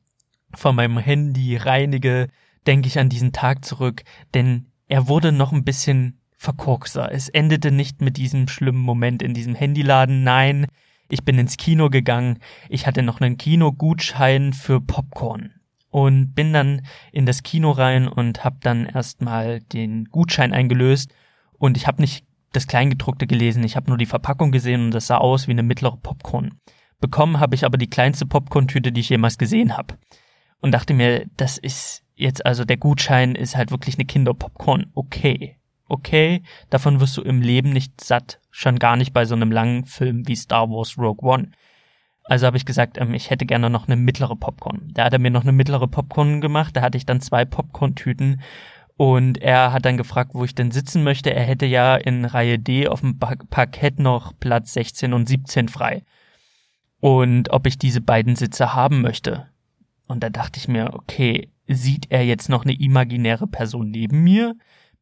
Speaker 1: von meinem Handy reinige, denke ich an diesen Tag zurück, denn er wurde noch ein bisschen verkorkser. Es endete nicht mit diesem schlimmen Moment in diesem Handyladen. Nein, ich bin ins Kino gegangen. Ich hatte noch einen Kinogutschein für Popcorn und bin dann in das Kino rein und habe dann erstmal den Gutschein eingelöst und ich habe nicht das Kleingedruckte gelesen, ich habe nur die Verpackung gesehen und das sah aus wie eine mittlere Popcorn. Bekommen habe ich aber die kleinste Popcorn-Tüte, die ich jemals gesehen habe. Und dachte mir, das ist jetzt also der Gutschein ist halt wirklich eine Kinderpopcorn. Okay okay, davon wirst du im Leben nicht satt, schon gar nicht bei so einem langen Film wie Star Wars Rogue One. Also habe ich gesagt, ähm, ich hätte gerne noch eine mittlere Popcorn. Da hat er mir noch eine mittlere Popcorn gemacht, da hatte ich dann zwei Popcorn-Tüten und er hat dann gefragt, wo ich denn sitzen möchte. Er hätte ja in Reihe D auf dem Parkett noch Platz 16 und 17 frei. Und ob ich diese beiden Sitze haben möchte. Und da dachte ich mir, okay, sieht er jetzt noch eine imaginäre Person neben mir?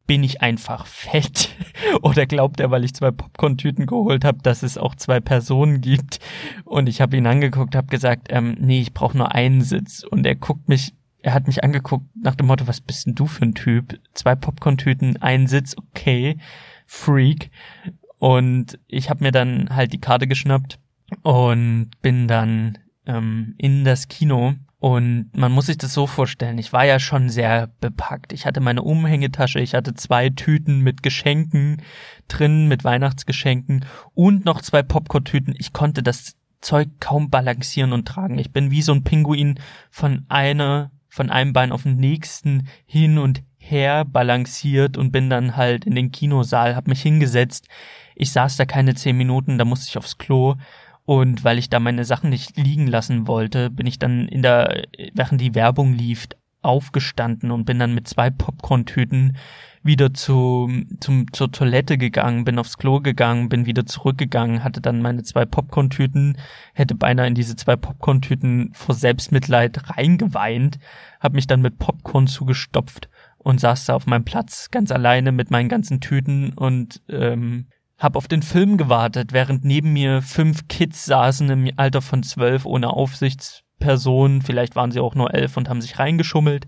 Speaker 1: Bin ich einfach fett? (laughs) Oder glaubt er, weil ich zwei Popcorn-Tüten geholt habe, dass es auch zwei Personen gibt? Und ich habe ihn angeguckt, habe gesagt, ähm, nee, ich brauche nur einen Sitz. Und er guckt mich, er hat mich angeguckt nach dem Motto, was bist denn du für ein Typ? Zwei Popcorn-Tüten, ein Sitz, okay, Freak. Und ich habe mir dann halt die Karte geschnappt und bin dann ähm, in das Kino und man muss sich das so vorstellen, ich war ja schon sehr bepackt. Ich hatte meine Umhängetasche, ich hatte zwei Tüten mit Geschenken drin, mit Weihnachtsgeschenken und noch zwei Popcorn-Tüten. Ich konnte das Zeug kaum balancieren und tragen. Ich bin wie so ein Pinguin von einer, von einem Bein auf den nächsten hin und her balanciert und bin dann halt in den Kinosaal, hab mich hingesetzt. Ich saß da keine zehn Minuten, da musste ich aufs Klo und weil ich da meine Sachen nicht liegen lassen wollte, bin ich dann in der, während die Werbung lief, aufgestanden und bin dann mit zwei Popcorn-Tüten wieder zu, zum, zur Toilette gegangen, bin aufs Klo gegangen, bin wieder zurückgegangen, hatte dann meine zwei Popcorn-Tüten, hätte beinahe in diese zwei Popcorn-Tüten vor Selbstmitleid reingeweint, hab mich dann mit Popcorn zugestopft und saß da auf meinem Platz ganz alleine mit meinen ganzen Tüten und ähm, hab auf den Film gewartet, während neben mir fünf Kids saßen im Alter von zwölf ohne Aufsichtsperson. Vielleicht waren sie auch nur elf und haben sich reingeschummelt.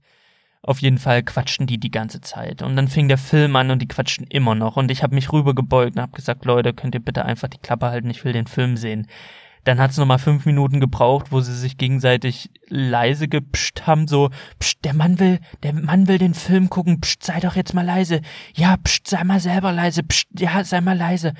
Speaker 1: Auf jeden Fall quatschten die die ganze Zeit. Und dann fing der Film an und die quatschten immer noch. Und ich habe mich rübergebeugt und hab gesagt, Leute, könnt ihr bitte einfach die Klappe halten, ich will den Film sehen. Dann hat's noch mal fünf Minuten gebraucht, wo sie sich gegenseitig leise gepscht haben, so, psst, der Mann will, der Mann will den Film gucken, psst, sei doch jetzt mal leise. Ja, psst, sei mal selber leise, psst, ja, sei mal leise.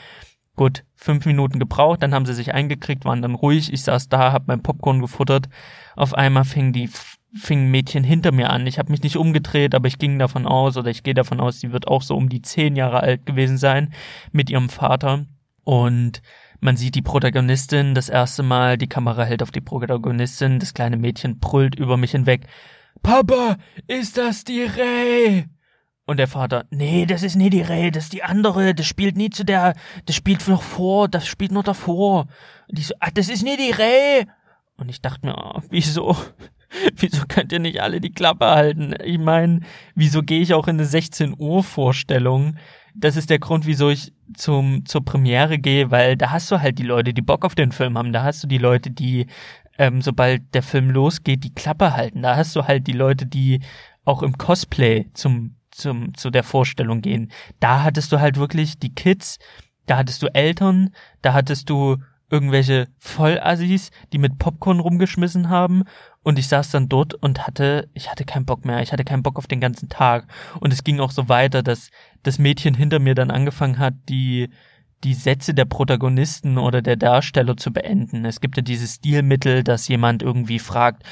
Speaker 1: Gut, fünf Minuten gebraucht, dann haben sie sich eingekriegt, waren dann ruhig, ich saß da, hab mein Popcorn gefuttert. Auf einmal fing die fing ein Mädchen hinter mir an. Ich habe mich nicht umgedreht, aber ich ging davon aus, oder ich gehe davon aus, sie wird auch so um die zehn Jahre alt gewesen sein mit ihrem Vater. Und man sieht die Protagonistin das erste Mal, die Kamera hält auf die Protagonistin, das kleine Mädchen brüllt über mich hinweg. Papa, ist das die Ray? Und der Vater, nee, das ist nie die Ray, das ist die andere, das spielt nie zu der, das spielt noch vor, das spielt nur davor. Und ich so, ah, das ist nie die Ray. Und ich dachte mir, oh, wieso? (laughs) Wieso könnt ihr nicht alle die Klappe halten? Ich meine, wieso gehe ich auch in eine 16 Uhr Vorstellung? Das ist der Grund, wieso ich zum, zur Premiere gehe, weil da hast du halt die Leute, die Bock auf den Film haben. Da hast du die Leute, die, ähm, sobald der Film losgeht, die Klappe halten. Da hast du halt die Leute, die auch im Cosplay zum, zum, zu der Vorstellung gehen. Da hattest du halt wirklich die Kids, da hattest du Eltern, da hattest du irgendwelche Vollassis, die mit Popcorn rumgeschmissen haben und ich saß dann dort und hatte, ich hatte keinen Bock mehr, ich hatte keinen Bock auf den ganzen Tag und es ging auch so weiter, dass das Mädchen hinter mir dann angefangen hat, die die Sätze der Protagonisten oder der Darsteller zu beenden. Es gibt ja dieses Stilmittel, dass jemand irgendwie fragt,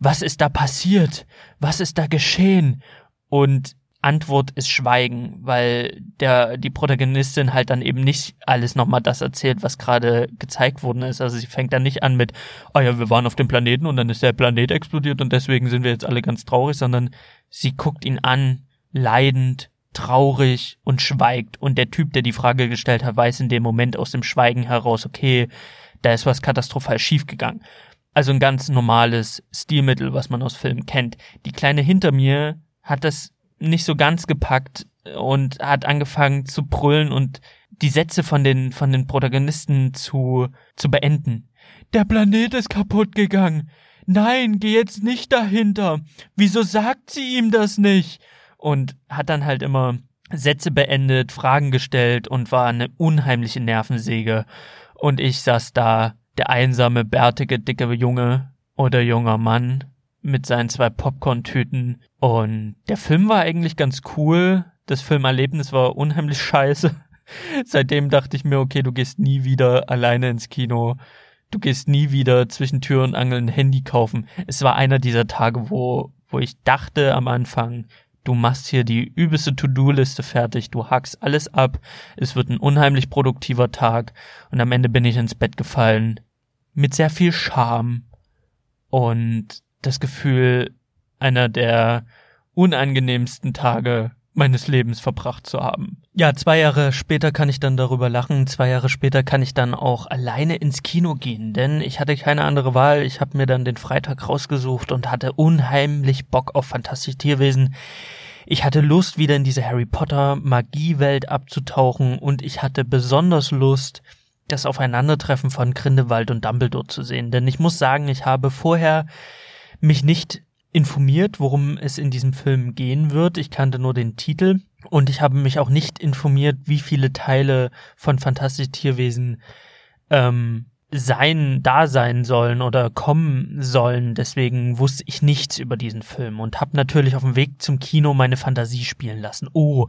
Speaker 1: was ist da passiert? Was ist da geschehen? Und Antwort ist Schweigen, weil der, die Protagonistin halt dann eben nicht alles nochmal das erzählt, was gerade gezeigt worden ist. Also sie fängt dann nicht an mit, oh ja, wir waren auf dem Planeten und dann ist der Planet explodiert und deswegen sind wir jetzt alle ganz traurig, sondern sie guckt ihn an, leidend, traurig und schweigt. Und der Typ, der die Frage gestellt hat, weiß in dem Moment aus dem Schweigen heraus, okay, da ist was katastrophal schiefgegangen. Also ein ganz normales Stilmittel, was man aus Filmen kennt. Die Kleine hinter mir hat das nicht so ganz gepackt und hat angefangen zu brüllen und die Sätze von den, von den Protagonisten zu, zu beenden. Der Planet ist kaputt gegangen. Nein, geh jetzt nicht dahinter. Wieso sagt sie ihm das nicht? Und hat dann halt immer Sätze beendet, Fragen gestellt und war eine unheimliche Nervensäge. Und ich saß da, der einsame, bärtige, dicke Junge oder junger Mann mit seinen zwei Popcorn-Tüten. Und der Film war eigentlich ganz cool. Das Filmerlebnis war unheimlich scheiße. (laughs) Seitdem dachte ich mir, okay, du gehst nie wieder alleine ins Kino. Du gehst nie wieder zwischen Tür und Angel ein Handy kaufen. Es war einer dieser Tage, wo, wo ich dachte am Anfang, du machst hier die übelste To-Do-Liste fertig, du hackst alles ab, es wird ein unheimlich produktiver Tag und am Ende bin ich ins Bett gefallen mit sehr viel Scham und das Gefühl, einer der unangenehmsten Tage meines Lebens verbracht zu haben. Ja, zwei Jahre später kann ich dann darüber lachen. Zwei Jahre später kann ich dann auch alleine ins Kino gehen, denn ich hatte keine andere Wahl. Ich habe mir dann den Freitag rausgesucht und hatte unheimlich Bock auf Fantastische Tierwesen. Ich hatte Lust, wieder in diese Harry Potter Magiewelt abzutauchen und ich hatte besonders Lust, das Aufeinandertreffen von Grindelwald und Dumbledore zu sehen. Denn ich muss sagen, ich habe vorher mich nicht informiert, worum es in diesem Film gehen wird. Ich kannte nur den Titel und ich habe mich auch nicht informiert, wie viele Teile von Fantastische Tierwesen ähm, sein, da sein sollen oder kommen sollen. Deswegen wusste ich nichts über diesen Film und habe natürlich auf dem Weg zum Kino meine Fantasie spielen lassen. Oh,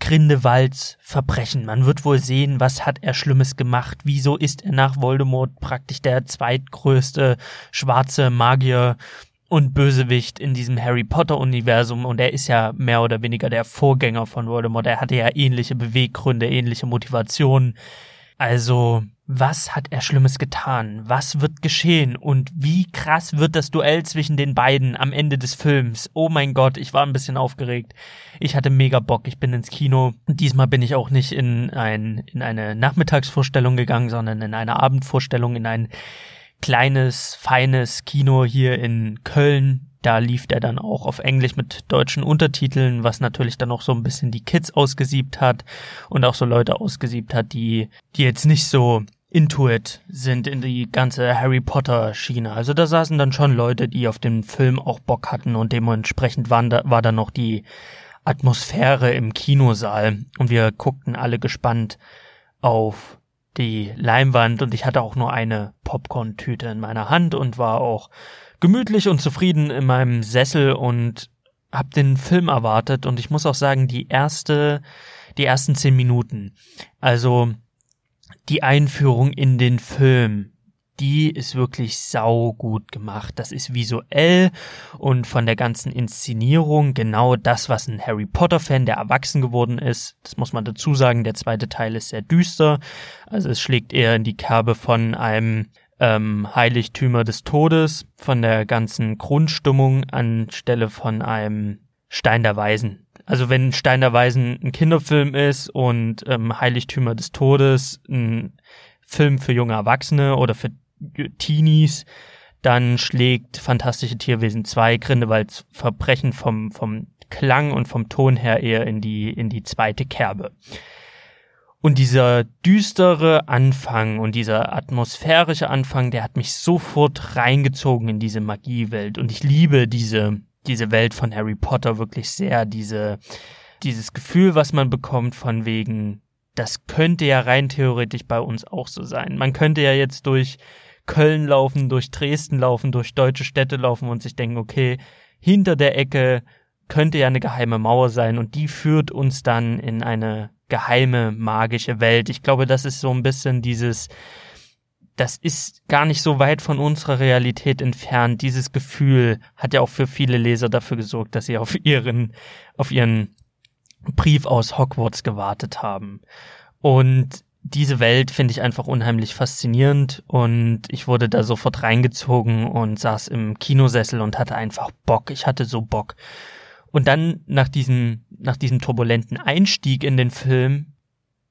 Speaker 1: Grindelwalds Verbrechen. Man wird wohl sehen, was hat er Schlimmes gemacht? Wieso ist er nach Voldemort praktisch der zweitgrößte schwarze Magier und Bösewicht in diesem Harry Potter Universum und er ist ja mehr oder weniger der Vorgänger von Voldemort. Er hatte ja ähnliche Beweggründe, ähnliche Motivationen. Also, was hat er Schlimmes getan? Was wird geschehen? Und wie krass wird das Duell zwischen den beiden am Ende des Films? Oh mein Gott, ich war ein bisschen aufgeregt. Ich hatte mega Bock. Ich bin ins Kino. Diesmal bin ich auch nicht in ein, in eine Nachmittagsvorstellung gegangen, sondern in eine Abendvorstellung, in ein kleines, feines Kino hier in Köln. Da lief der dann auch auf Englisch mit deutschen Untertiteln, was natürlich dann auch so ein bisschen die Kids ausgesiebt hat und auch so Leute ausgesiebt hat, die, die jetzt nicht so intuit sind in die ganze Harry Potter Schiene. Also da saßen dann schon Leute, die auf den Film auch Bock hatten und dementsprechend waren da, war da noch die Atmosphäre im Kinosaal. Und wir guckten alle gespannt auf die Leinwand und ich hatte auch nur eine Popcorn-Tüte in meiner Hand und war auch gemütlich und zufrieden in meinem Sessel und hab den Film erwartet. Und ich muss auch sagen, die erste, die ersten zehn Minuten, also die Einführung in den Film, die ist wirklich sau gut gemacht. Das ist visuell und von der ganzen Inszenierung genau das, was ein Harry Potter Fan, der erwachsen geworden ist, das muss man dazu sagen, der zweite Teil ist sehr düster. Also es schlägt eher in die Kerbe von einem ähm, Heiligtümer des Todes, von der ganzen Grundstimmung anstelle von einem Stein der Weisen. Also wenn Stein der Weisen ein Kinderfilm ist und ähm, Heiligtümer des Todes ein Film für junge Erwachsene oder für Teenies, dann schlägt Fantastische Tierwesen 2 Grindelwalds Verbrechen vom, vom Klang und vom Ton her eher in die, in die zweite Kerbe. Und dieser düstere Anfang und dieser atmosphärische Anfang, der hat mich sofort reingezogen in diese Magiewelt. Und ich liebe diese, diese Welt von Harry Potter wirklich sehr. Diese, dieses Gefühl, was man bekommt von wegen, das könnte ja rein theoretisch bei uns auch so sein. Man könnte ja jetzt durch Köln laufen, durch Dresden laufen, durch deutsche Städte laufen und sich denken, okay, hinter der Ecke könnte ja eine geheime Mauer sein und die führt uns dann in eine geheime magische Welt. Ich glaube, das ist so ein bisschen dieses, das ist gar nicht so weit von unserer Realität entfernt. Dieses Gefühl hat ja auch für viele Leser dafür gesorgt, dass sie auf ihren, auf ihren Brief aus Hogwarts gewartet haben. Und diese Welt finde ich einfach unheimlich faszinierend und ich wurde da sofort reingezogen und saß im Kinosessel und hatte einfach Bock. Ich hatte so Bock. Und dann nach diesem, nach diesem turbulenten Einstieg in den Film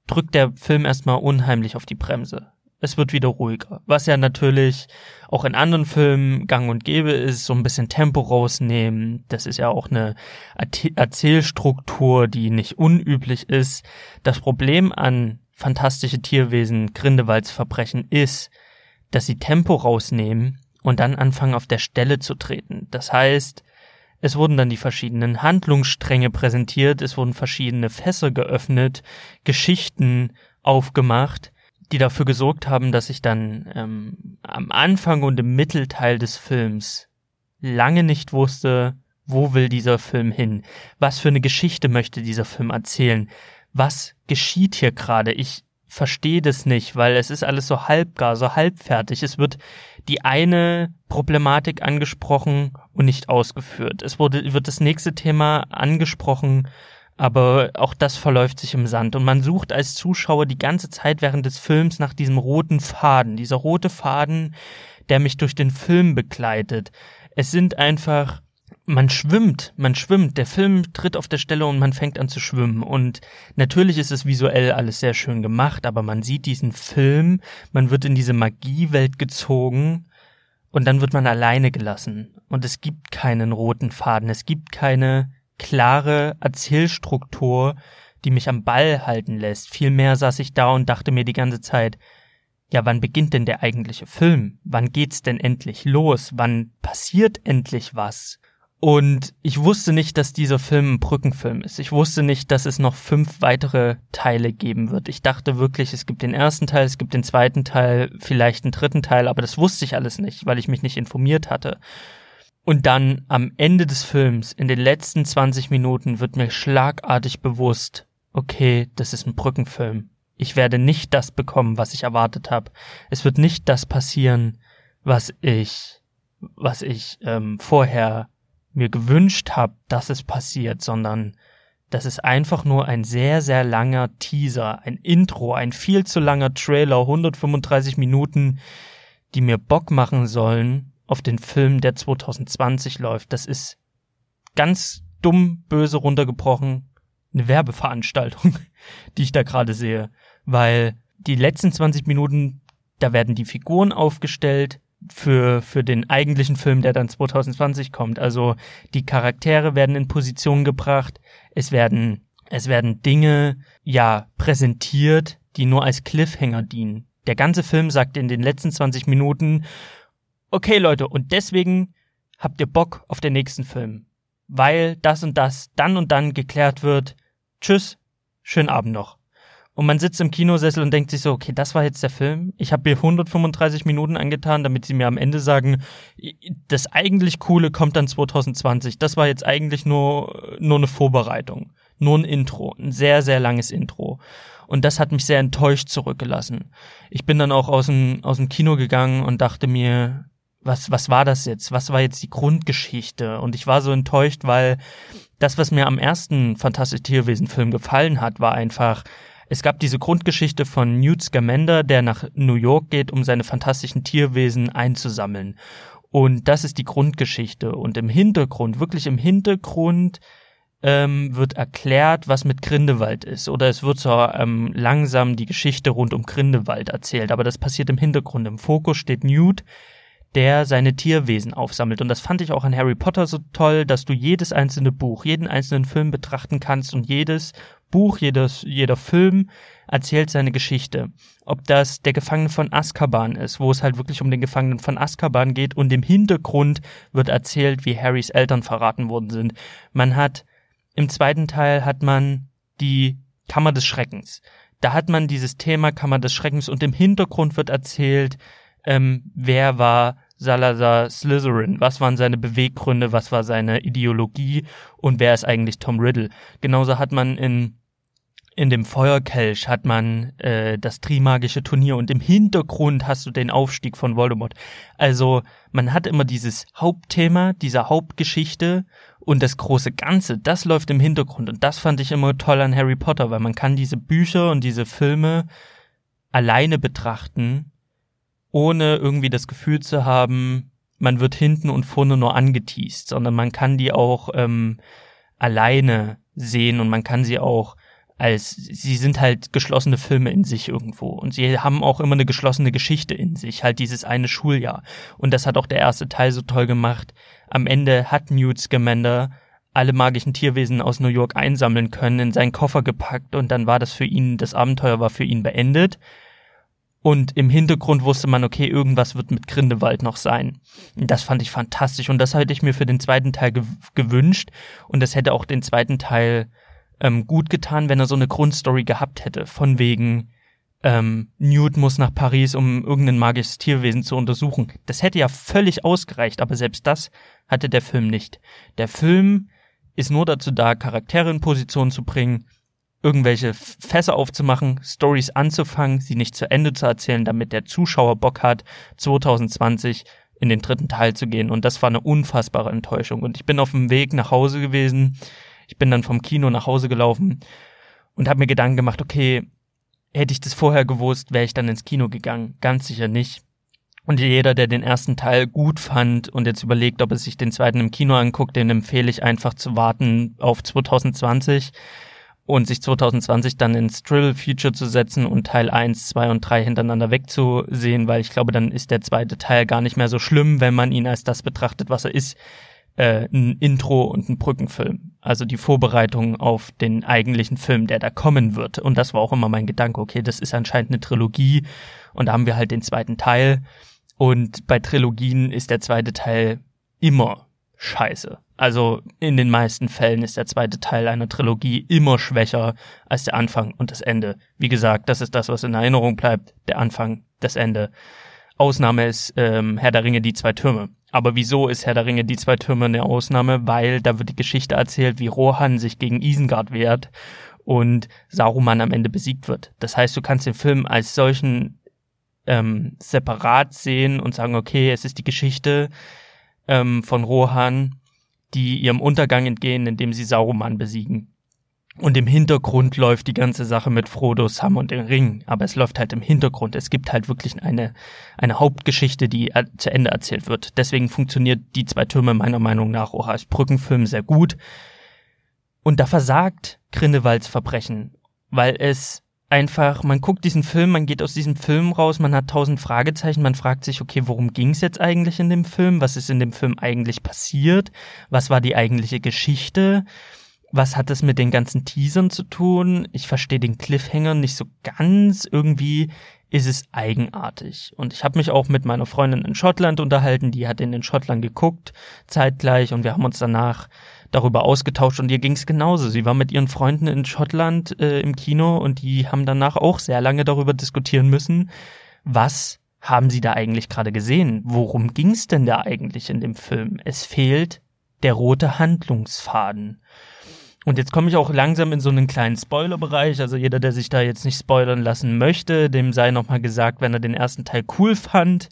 Speaker 1: drückt der Film erstmal unheimlich auf die Bremse. Es wird wieder ruhiger. Was ja natürlich auch in anderen Filmen gang und gäbe ist, so ein bisschen Tempo rausnehmen. Das ist ja auch eine Erzählstruktur, die nicht unüblich ist. Das Problem an fantastische Tierwesen Grindelwalds Verbrechen ist, dass sie Tempo rausnehmen und dann anfangen auf der Stelle zu treten. Das heißt, es wurden dann die verschiedenen Handlungsstränge präsentiert, es wurden verschiedene Fässer geöffnet, Geschichten aufgemacht, die dafür gesorgt haben, dass ich dann ähm, am Anfang und im Mittelteil des Films lange nicht wusste, wo will dieser Film hin? Was für eine Geschichte möchte dieser Film erzählen? Was geschieht hier gerade? Ich verstehe das nicht, weil es ist alles so halbgar, so halbfertig. Es wird die eine Problematik angesprochen und nicht ausgeführt. Es wurde, wird das nächste Thema angesprochen, aber auch das verläuft sich im Sand. Und man sucht als Zuschauer die ganze Zeit während des Films nach diesem roten Faden. Dieser rote Faden, der mich durch den Film begleitet. Es sind einfach man schwimmt, man schwimmt. Der Film tritt auf der Stelle und man fängt an zu schwimmen. Und natürlich ist es visuell alles sehr schön gemacht, aber man sieht diesen Film, man wird in diese Magiewelt gezogen und dann wird man alleine gelassen. Und es gibt keinen roten Faden, es gibt keine klare Erzählstruktur, die mich am Ball halten lässt. Vielmehr saß ich da und dachte mir die ganze Zeit, ja, wann beginnt denn der eigentliche Film? Wann geht's denn endlich los? Wann passiert endlich was? Und ich wusste nicht, dass dieser Film ein Brückenfilm ist. Ich wusste nicht, dass es noch fünf weitere Teile geben wird. Ich dachte wirklich, es gibt den ersten Teil, es gibt den zweiten Teil, vielleicht einen dritten Teil, aber das wusste ich alles nicht, weil ich mich nicht informiert hatte. Und dann am Ende des Films, in den letzten 20 Minuten, wird mir schlagartig bewusst, okay, das ist ein Brückenfilm. Ich werde nicht das bekommen, was ich erwartet habe. Es wird nicht das passieren, was ich, was ich ähm, vorher mir gewünscht habe, dass es passiert, sondern das ist einfach nur ein sehr, sehr langer Teaser, ein Intro, ein viel zu langer Trailer, 135 Minuten, die mir Bock machen sollen auf den Film, der 2020 läuft. Das ist ganz dumm, böse runtergebrochen, eine Werbeveranstaltung, (laughs) die ich da gerade sehe, weil die letzten 20 Minuten, da werden die Figuren aufgestellt, für, für den eigentlichen Film, der dann 2020 kommt. Also die Charaktere werden in Position gebracht, es werden, es werden Dinge, ja, präsentiert, die nur als Cliffhanger dienen. Der ganze Film sagt in den letzten 20 Minuten, okay Leute, und deswegen habt ihr Bock auf den nächsten Film. Weil das und das dann und dann geklärt wird. Tschüss, schönen Abend noch und man sitzt im Kinosessel und denkt sich so, okay, das war jetzt der Film. Ich habe mir 135 Minuten angetan, damit sie mir am Ende sagen, das eigentlich Coole kommt dann 2020. Das war jetzt eigentlich nur, nur eine Vorbereitung, nur ein Intro, ein sehr, sehr langes Intro. Und das hat mich sehr enttäuscht zurückgelassen. Ich bin dann auch aus dem, aus dem Kino gegangen und dachte mir, was, was war das jetzt? Was war jetzt die Grundgeschichte? Und ich war so enttäuscht, weil das, was mir am ersten Fantastische Tierwesen-Film gefallen hat, war einfach, es gab diese Grundgeschichte von Newt Scamander, der nach New York geht, um seine fantastischen Tierwesen einzusammeln. Und das ist die Grundgeschichte. Und im Hintergrund, wirklich im Hintergrund, ähm, wird erklärt, was mit Grindelwald ist. Oder es wird so ähm, langsam die Geschichte rund um Grindelwald erzählt. Aber das passiert im Hintergrund. Im Fokus steht Newt, der seine Tierwesen aufsammelt. Und das fand ich auch an Harry Potter so toll, dass du jedes einzelne Buch, jeden einzelnen Film betrachten kannst und jedes Buch, jedes, jeder Film erzählt seine Geschichte. Ob das der Gefangene von Azkaban ist, wo es halt wirklich um den Gefangenen von Azkaban geht und im Hintergrund wird erzählt, wie Harrys Eltern verraten worden sind. Man hat, im zweiten Teil hat man die Kammer des Schreckens. Da hat man dieses Thema Kammer des Schreckens und im Hintergrund wird erzählt, ähm, wer war Salazar Slytherin? Was waren seine Beweggründe? Was war seine Ideologie? Und wer ist eigentlich Tom Riddle? Genauso hat man in in dem Feuerkelch hat man äh, das Trimagische Turnier und im Hintergrund hast du den Aufstieg von Voldemort. Also man hat immer dieses Hauptthema, diese Hauptgeschichte und das große Ganze, das läuft im Hintergrund und das fand ich immer toll an Harry Potter, weil man kann diese Bücher und diese Filme alleine betrachten, ohne irgendwie das Gefühl zu haben, man wird hinten und vorne nur angeteased, sondern man kann die auch ähm, alleine sehen und man kann sie auch als sie sind halt geschlossene Filme in sich irgendwo und sie haben auch immer eine geschlossene Geschichte in sich, halt dieses eine Schuljahr. Und das hat auch der erste Teil so toll gemacht. Am Ende hat Newt Scamander alle magischen Tierwesen aus New York einsammeln können, in seinen Koffer gepackt und dann war das für ihn, das Abenteuer war für ihn beendet. Und im Hintergrund wusste man, okay, irgendwas wird mit Grindelwald noch sein. Das fand ich fantastisch und das hätte ich mir für den zweiten Teil gew gewünscht und das hätte auch den zweiten Teil ähm, gut getan, wenn er so eine Grundstory gehabt hätte, von wegen ähm, Newt muss nach Paris, um irgendein magisches Tierwesen zu untersuchen. Das hätte ja völlig ausgereicht, aber selbst das hatte der Film nicht. Der Film ist nur dazu da, Charaktere in Position zu bringen, irgendwelche Fässer aufzumachen, Stories anzufangen, sie nicht zu Ende zu erzählen, damit der Zuschauer Bock hat, 2020 in den dritten Teil zu gehen. Und das war eine unfassbare Enttäuschung. Und ich bin auf dem Weg nach Hause gewesen ich bin dann vom Kino nach Hause gelaufen und habe mir Gedanken gemacht, okay, hätte ich das vorher gewusst, wäre ich dann ins Kino gegangen. Ganz sicher nicht. Und jeder, der den ersten Teil gut fand und jetzt überlegt, ob er sich den zweiten im Kino anguckt, den empfehle ich einfach zu warten auf 2020 und sich 2020 dann ins Trill Feature zu setzen und Teil 1, 2 und 3 hintereinander wegzusehen, weil ich glaube, dann ist der zweite Teil gar nicht mehr so schlimm, wenn man ihn als das betrachtet, was er ist, äh, ein Intro und ein Brückenfilm. Also die Vorbereitung auf den eigentlichen Film, der da kommen wird. Und das war auch immer mein Gedanke, okay, das ist anscheinend eine Trilogie und da haben wir halt den zweiten Teil. Und bei Trilogien ist der zweite Teil immer scheiße. Also in den meisten Fällen ist der zweite Teil einer Trilogie immer schwächer als der Anfang und das Ende. Wie gesagt, das ist das, was in Erinnerung bleibt. Der Anfang, das Ende. Ausnahme ist ähm, Herr der Ringe, die zwei Türme. Aber wieso ist Herr der Ringe die zwei Türme eine Ausnahme? Weil da wird die Geschichte erzählt, wie Rohan sich gegen Isengard wehrt und Saruman am Ende besiegt wird. Das heißt, du kannst den Film als solchen ähm, separat sehen und sagen, okay, es ist die Geschichte ähm, von Rohan, die ihrem Untergang entgehen, indem sie Saruman besiegen. Und im Hintergrund läuft die ganze Sache mit Frodo, Sam und den Ring. Aber es läuft halt im Hintergrund. Es gibt halt wirklich eine, eine Hauptgeschichte, die zu Ende erzählt wird. Deswegen funktioniert die zwei Türme meiner Meinung nach auch als Brückenfilm sehr gut. Und da versagt Grindelwalds Verbrechen, weil es einfach, man guckt diesen Film, man geht aus diesem Film raus, man hat tausend Fragezeichen, man fragt sich, okay, worum ging es jetzt eigentlich in dem Film? Was ist in dem Film eigentlich passiert? Was war die eigentliche Geschichte? was hat das mit den ganzen Teasern zu tun? Ich verstehe den Cliffhanger nicht so ganz. Irgendwie ist es eigenartig. Und ich habe mich auch mit meiner Freundin in Schottland unterhalten, die hat ihn in Schottland geguckt, zeitgleich, und wir haben uns danach darüber ausgetauscht und ihr ging es genauso. Sie war mit ihren Freunden in Schottland äh, im Kino und die haben danach auch sehr lange darüber diskutieren müssen, was haben sie da eigentlich gerade gesehen? Worum ging es denn da eigentlich in dem Film? Es fehlt der rote Handlungsfaden. Und jetzt komme ich auch langsam in so einen kleinen Spoilerbereich. Also jeder, der sich da jetzt nicht spoilern lassen möchte, dem sei nochmal gesagt, wenn er den ersten Teil cool fand,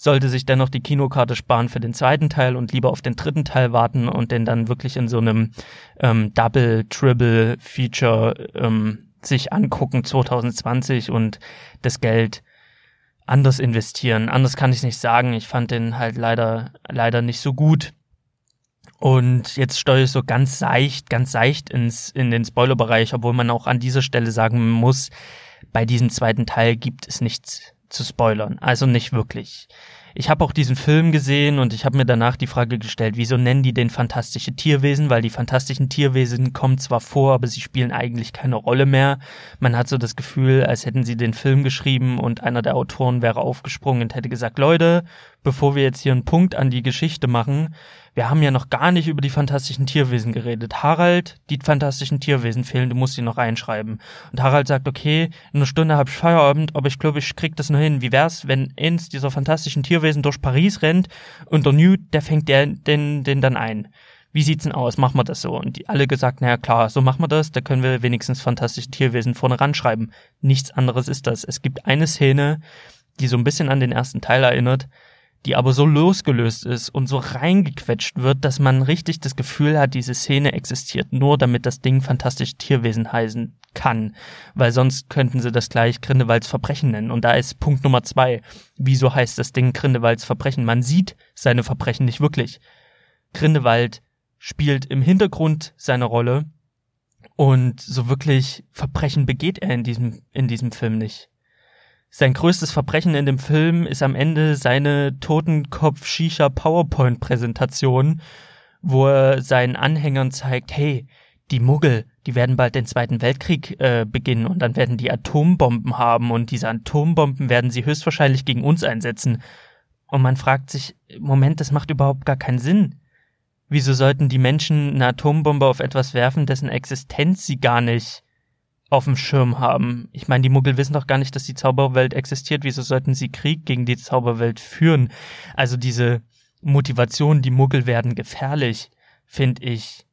Speaker 1: sollte sich dennoch die Kinokarte sparen für den zweiten Teil und lieber auf den dritten Teil warten und den dann wirklich in so einem ähm, Double, Triple Feature ähm, sich angucken 2020 und das Geld anders investieren. Anders kann ich nicht sagen. Ich fand den halt leider, leider nicht so gut. Und jetzt steuere ich so ganz seicht, ganz seicht ins, in den Spoilerbereich, obwohl man auch an dieser Stelle sagen muss, bei diesem zweiten Teil gibt es nichts zu spoilern. Also nicht wirklich. Ich habe auch diesen Film gesehen und ich habe mir danach die Frage gestellt, wieso nennen die den fantastische Tierwesen? Weil die fantastischen Tierwesen kommen zwar vor, aber sie spielen eigentlich keine Rolle mehr. Man hat so das Gefühl, als hätten sie den Film geschrieben und einer der Autoren wäre aufgesprungen und hätte gesagt, Leute, bevor wir jetzt hier einen Punkt an die Geschichte machen, wir haben ja noch gar nicht über die fantastischen Tierwesen geredet. Harald, die fantastischen Tierwesen fehlen, du musst sie noch reinschreiben. Und Harald sagt, okay, in einer Stunde hab ich Feierabend, aber ich glaube, ich krieg das nur hin. Wie wär's, wenn eins dieser fantastischen Tierwesen durch Paris rennt und der Newt, der fängt der, den, den dann ein. Wie sieht's denn aus? Machen wir das so? Und die alle gesagt, naja klar, so machen wir das, da können wir wenigstens fantastische Tierwesen vorne ranschreiben. Nichts anderes ist das. Es gibt eine Szene, die so ein bisschen an den ersten Teil erinnert, die aber so losgelöst ist und so reingequetscht wird, dass man richtig das Gefühl hat, diese Szene existiert nur, damit das Ding fantastische Tierwesen heißen kann. Weil sonst könnten sie das gleich Grindelwalds Verbrechen nennen. Und da ist Punkt Nummer zwei. Wieso heißt das Ding Grindelwalds Verbrechen? Man sieht seine Verbrechen nicht wirklich. Grindelwald spielt im Hintergrund seine Rolle Und so wirklich Verbrechen begeht er in diesem, in diesem Film nicht. Sein größtes Verbrechen in dem Film ist am Ende seine Totenkopf-Shisha-PowerPoint-Präsentation, wo er seinen Anhängern zeigt, hey, die Muggel, die werden bald den Zweiten Weltkrieg äh, beginnen und dann werden die Atombomben haben und diese Atombomben werden sie höchstwahrscheinlich gegen uns einsetzen. Und man fragt sich, Moment, das macht überhaupt gar keinen Sinn. Wieso sollten die Menschen eine Atombombe auf etwas werfen, dessen Existenz sie gar nicht auf dem Schirm haben? Ich meine, die Muggel wissen doch gar nicht, dass die Zauberwelt existiert. Wieso sollten sie Krieg gegen die Zauberwelt führen? Also diese Motivation, die Muggel werden gefährlich, finde ich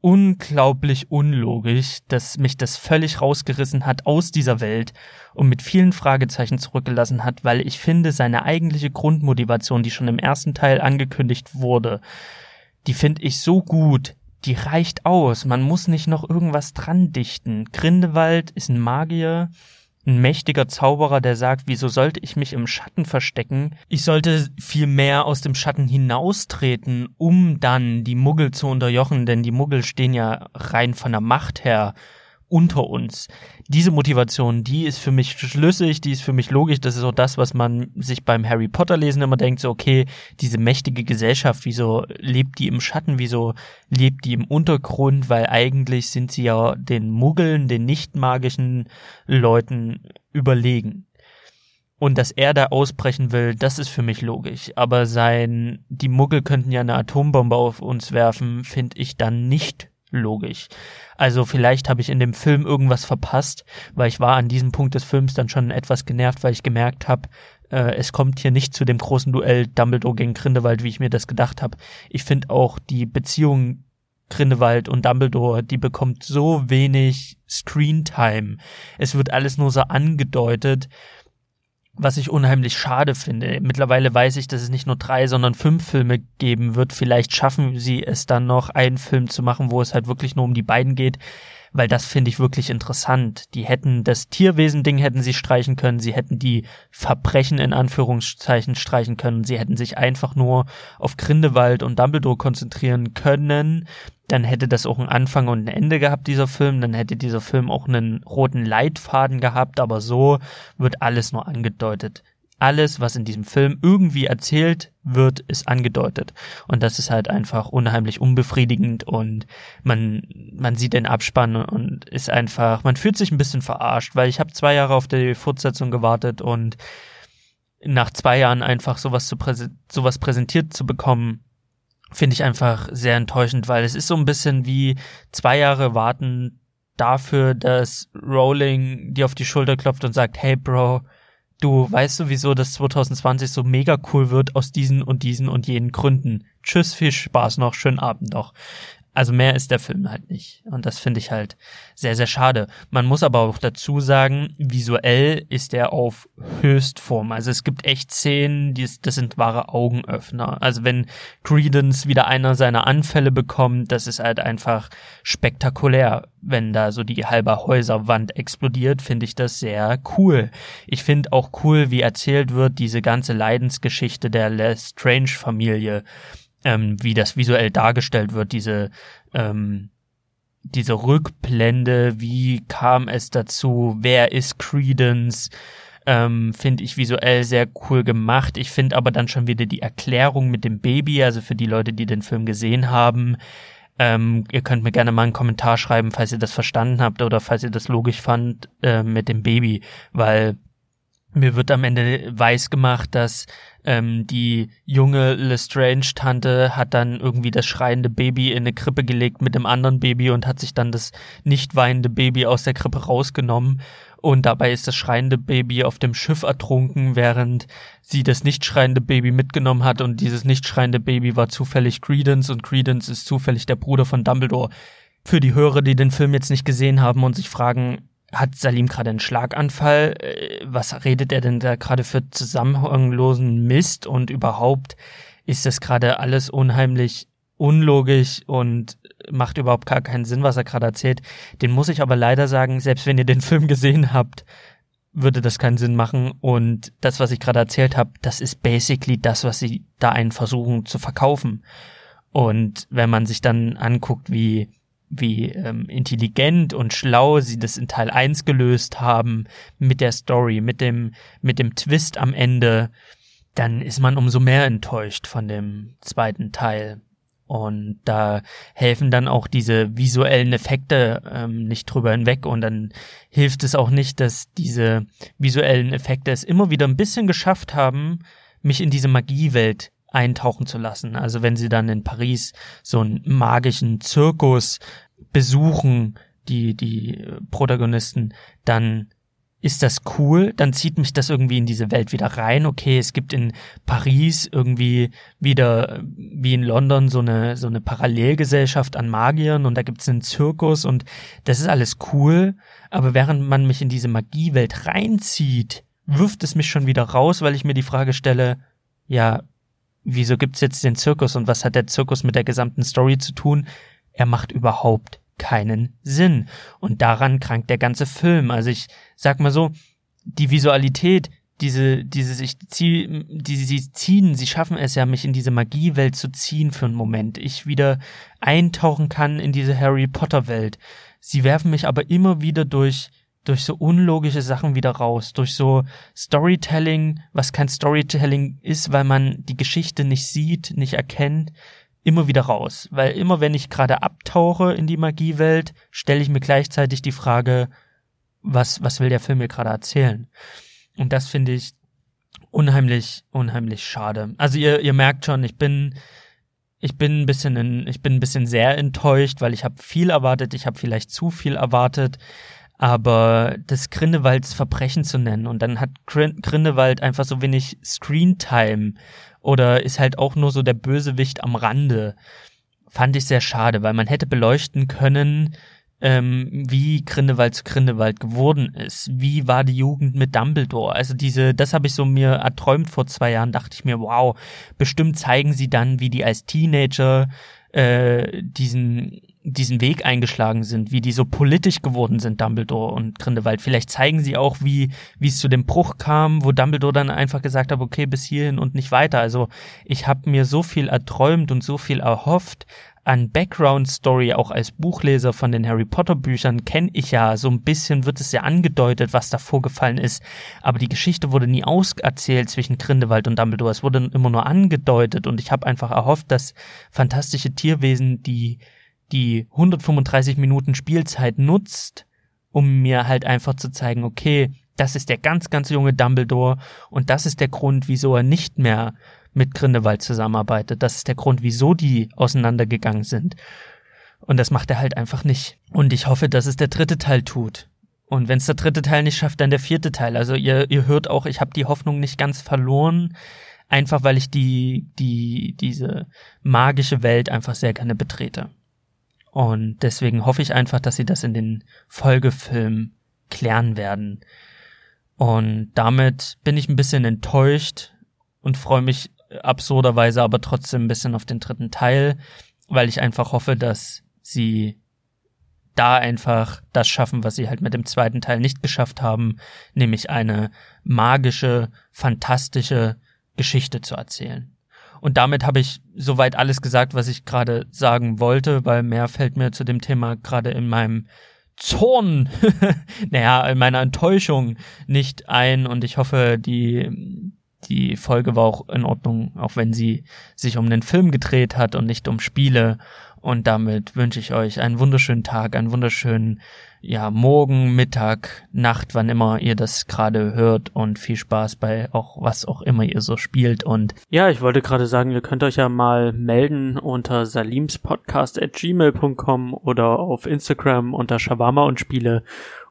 Speaker 1: unglaublich unlogisch, dass mich das völlig rausgerissen hat aus dieser Welt und mit vielen Fragezeichen zurückgelassen hat, weil ich finde, seine eigentliche Grundmotivation, die schon im ersten Teil angekündigt wurde, die finde ich so gut, die reicht aus. Man muss nicht noch irgendwas dran dichten. Grindelwald ist ein Magier, ein mächtiger Zauberer, der sagt, wieso sollte ich mich im Schatten verstecken? Ich sollte viel mehr aus dem Schatten hinaustreten, um dann die Muggel zu unterjochen, denn die Muggel stehen ja rein von der Macht her unter uns. Diese Motivation, die ist für mich schlüssig, die ist für mich logisch. Das ist auch das, was man sich beim Harry Potter lesen immer denkt, so okay, diese mächtige Gesellschaft, wieso lebt die im Schatten, wieso lebt die im Untergrund, weil eigentlich sind sie ja den Muggeln, den nicht magischen Leuten überlegen. Und dass er da ausbrechen will, das ist für mich logisch. Aber sein, die Muggel könnten ja eine Atombombe auf uns werfen, finde ich dann nicht logisch. Also vielleicht habe ich in dem Film irgendwas verpasst, weil ich war an diesem Punkt des Films dann schon etwas genervt, weil ich gemerkt habe, äh, es kommt hier nicht zu dem großen Duell Dumbledore gegen Grindelwald, wie ich mir das gedacht habe. Ich finde auch die Beziehung Grindelwald und Dumbledore, die bekommt so wenig Screentime. Es wird alles nur so angedeutet was ich unheimlich schade finde. Mittlerweile weiß ich, dass es nicht nur drei, sondern fünf Filme geben wird. Vielleicht schaffen sie es dann noch, einen Film zu machen, wo es halt wirklich nur um die beiden geht weil das finde ich wirklich interessant. Die hätten das Tierwesen-Ding hätten sie streichen können, sie hätten die Verbrechen in Anführungszeichen streichen können, sie hätten sich einfach nur auf Grindelwald und Dumbledore konzentrieren können. Dann hätte das auch einen Anfang und ein Ende gehabt, dieser Film. Dann hätte dieser Film auch einen roten Leitfaden gehabt, aber so wird alles nur angedeutet alles, was in diesem Film irgendwie erzählt wird, ist angedeutet. Und das ist halt einfach unheimlich unbefriedigend und man, man sieht den Abspann und ist einfach, man fühlt sich ein bisschen verarscht, weil ich habe zwei Jahre auf die Fortsetzung gewartet und nach zwei Jahren einfach sowas zu präse sowas präsentiert zu bekommen, finde ich einfach sehr enttäuschend, weil es ist so ein bisschen wie zwei Jahre warten dafür, dass Rowling dir auf die Schulter klopft und sagt, hey Bro, du weißt sowieso, dass 2020 so mega cool wird aus diesen und diesen und jenen Gründen. Tschüss, viel Spaß noch, schönen Abend noch. Also mehr ist der Film halt nicht. Und das finde ich halt sehr, sehr schade. Man muss aber auch dazu sagen, visuell ist er auf Höchstform. Also es gibt echt Szenen, die, das sind wahre Augenöffner. Also wenn Credence wieder einer seiner Anfälle bekommt, das ist halt einfach spektakulär. Wenn da so die halbe Häuserwand explodiert, finde ich das sehr cool. Ich finde auch cool, wie erzählt wird, diese ganze Leidensgeschichte der Lestrange-Familie ähm, wie das visuell dargestellt wird, diese, ähm, diese Rückblende, wie kam es dazu, wer ist Credence, ähm, finde ich visuell sehr cool gemacht. Ich finde aber dann schon wieder die Erklärung mit dem Baby, also für die Leute, die den Film gesehen haben, ähm, ihr könnt mir gerne mal einen Kommentar schreiben, falls ihr das verstanden habt oder falls ihr das logisch fand äh, mit dem Baby, weil mir wird am Ende weiß gemacht, dass ähm, die junge Lestrange-Tante hat dann irgendwie das schreiende Baby in eine Krippe gelegt mit dem anderen Baby und hat sich dann das nicht weinende Baby aus der Krippe rausgenommen. Und dabei ist das schreiende Baby auf dem Schiff ertrunken, während sie das nicht schreiende Baby mitgenommen hat. Und dieses nicht schreiende Baby war zufällig Credence und Credence ist zufällig der Bruder von Dumbledore. Für die Hörer, die den Film jetzt nicht gesehen haben und sich fragen, hat Salim gerade einen Schlaganfall? Äh, was redet er denn da gerade für zusammenhanglosen Mist? Und überhaupt ist das gerade alles unheimlich unlogisch und macht überhaupt gar keinen Sinn, was er gerade erzählt. Den muss ich aber leider sagen, selbst wenn ihr den (laughs) Film gesehen habt, würde das keinen Sinn machen. Und das, was ich gerade erzählt habe, das ist basically das, was sie da einen versuchen zu verkaufen. Und wenn man sich dann anguckt, wie wie ähm, intelligent und schlau sie das in Teil 1 gelöst haben mit der Story, mit dem, mit dem Twist am Ende, dann ist man umso mehr enttäuscht von dem zweiten Teil. Und da helfen dann auch diese visuellen Effekte ähm, nicht drüber hinweg. Und dann hilft es auch nicht, dass diese visuellen Effekte es immer wieder ein bisschen geschafft haben, mich in diese Magiewelt eintauchen zu lassen. Also wenn sie dann in Paris so einen magischen Zirkus besuchen, die, die Protagonisten, dann ist das cool, dann zieht mich das irgendwie in diese Welt wieder rein. Okay, es gibt in Paris irgendwie wieder wie in London so eine so eine Parallelgesellschaft an Magiern und da gibt's einen Zirkus und das ist alles cool, aber während man mich in diese Magiewelt reinzieht, wirft es mich schon wieder raus, weil ich mir die Frage stelle, ja, wieso gibt's jetzt den Zirkus und was hat der Zirkus mit der gesamten Story zu tun? Er macht überhaupt keinen Sinn. Und daran krankt der ganze Film. Also ich sag mal so, die Visualität, diese, diese sich zieh, die sie ziehen, sie schaffen es ja, mich in diese Magiewelt zu ziehen für einen Moment. Ich wieder eintauchen kann in diese Harry Potter Welt. Sie werfen mich aber immer wieder durch durch so unlogische Sachen wieder raus, durch so Storytelling, was kein Storytelling ist, weil man die Geschichte nicht sieht, nicht erkennt, immer wieder raus. Weil immer wenn ich gerade abtauche in die Magiewelt, stelle ich mir gleichzeitig die Frage, was, was will der Film mir gerade erzählen? Und das finde ich unheimlich, unheimlich schade. Also ihr, ihr merkt schon, ich bin, ich bin ein bisschen, in, ich bin ein bisschen sehr enttäuscht, weil ich habe viel erwartet, ich habe vielleicht zu viel erwartet. Aber das Grindelwalds Verbrechen zu nennen und dann hat Grindelwald einfach so wenig Screentime oder ist halt auch nur so der Bösewicht am Rande, fand ich sehr schade, weil man hätte beleuchten können, ähm, wie Grindelwald zu Grindelwald geworden ist. Wie war die Jugend mit Dumbledore? Also diese, das habe ich so mir erträumt vor zwei Jahren, dachte ich mir, wow, bestimmt zeigen sie dann, wie die als Teenager äh, diesen diesen Weg eingeschlagen sind, wie die so politisch geworden sind, Dumbledore und Grindelwald. Vielleicht zeigen sie auch, wie, es zu dem Bruch kam, wo Dumbledore dann einfach gesagt hat, okay, bis hierhin und nicht weiter. Also ich habe mir so viel erträumt und so viel erhofft an Background-Story, auch als Buchleser von den Harry Potter-Büchern, kenne ich ja, so ein bisschen wird es ja angedeutet, was da vorgefallen ist. Aber die Geschichte wurde nie auserzählt zwischen Grindelwald und Dumbledore. Es wurde immer nur angedeutet und ich habe einfach erhofft, dass fantastische Tierwesen, die die 135 Minuten Spielzeit nutzt, um mir halt einfach zu zeigen, okay, das ist der ganz, ganz junge Dumbledore und das ist der Grund, wieso er nicht mehr mit Grindelwald zusammenarbeitet. Das ist der Grund, wieso die auseinandergegangen sind. Und das macht er halt einfach nicht. Und ich hoffe, dass es der dritte Teil tut. Und wenn es der dritte Teil nicht schafft, dann der vierte Teil. Also ihr, ihr hört auch, ich habe die Hoffnung nicht ganz verloren, einfach weil ich die, die, diese magische Welt einfach sehr gerne betrete. Und deswegen hoffe ich einfach, dass sie das in den Folgefilmen klären werden. Und damit bin ich ein bisschen enttäuscht und freue mich absurderweise aber trotzdem ein bisschen auf den dritten Teil, weil ich einfach hoffe, dass sie da einfach das schaffen, was sie halt mit dem zweiten Teil nicht geschafft haben, nämlich eine magische, fantastische Geschichte zu erzählen. Und damit habe ich soweit alles gesagt, was ich gerade sagen wollte, weil mehr fällt mir zu dem Thema gerade in meinem Zorn, (laughs) naja, in meiner Enttäuschung nicht ein. Und ich hoffe, die, die Folge war auch in Ordnung, auch wenn sie sich um den Film gedreht hat und nicht um Spiele. Und damit wünsche ich euch einen wunderschönen Tag, einen wunderschönen ja, morgen, Mittag, Nacht, wann immer ihr das gerade hört. Und viel Spaß bei auch was auch immer ihr so spielt. Und ja, ich wollte gerade sagen, ihr könnt euch ja mal melden unter salimspodcast at gmail.com oder auf Instagram unter Shawarma und Spiele.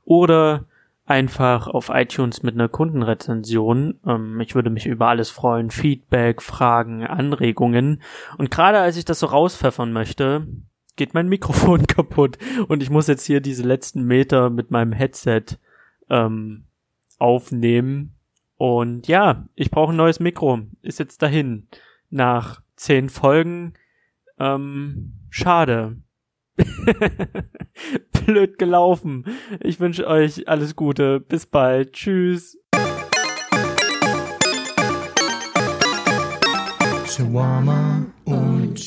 Speaker 1: Oder einfach auf iTunes mit einer Kundenrezension. Ähm, ich würde mich über alles freuen. Feedback, Fragen, Anregungen. Und gerade als ich das so rauspfeffern möchte, geht mein (laughs) Mikrofon kaputt und ich muss jetzt hier diese letzten Meter mit meinem Headset ähm, aufnehmen. Und ja, ich brauche ein neues Mikro. Ist jetzt dahin. Nach zehn Folgen. Ähm, schade. (laughs) Blöd gelaufen. Ich wünsche euch alles Gute. Bis bald. Tschüss. Shawarma und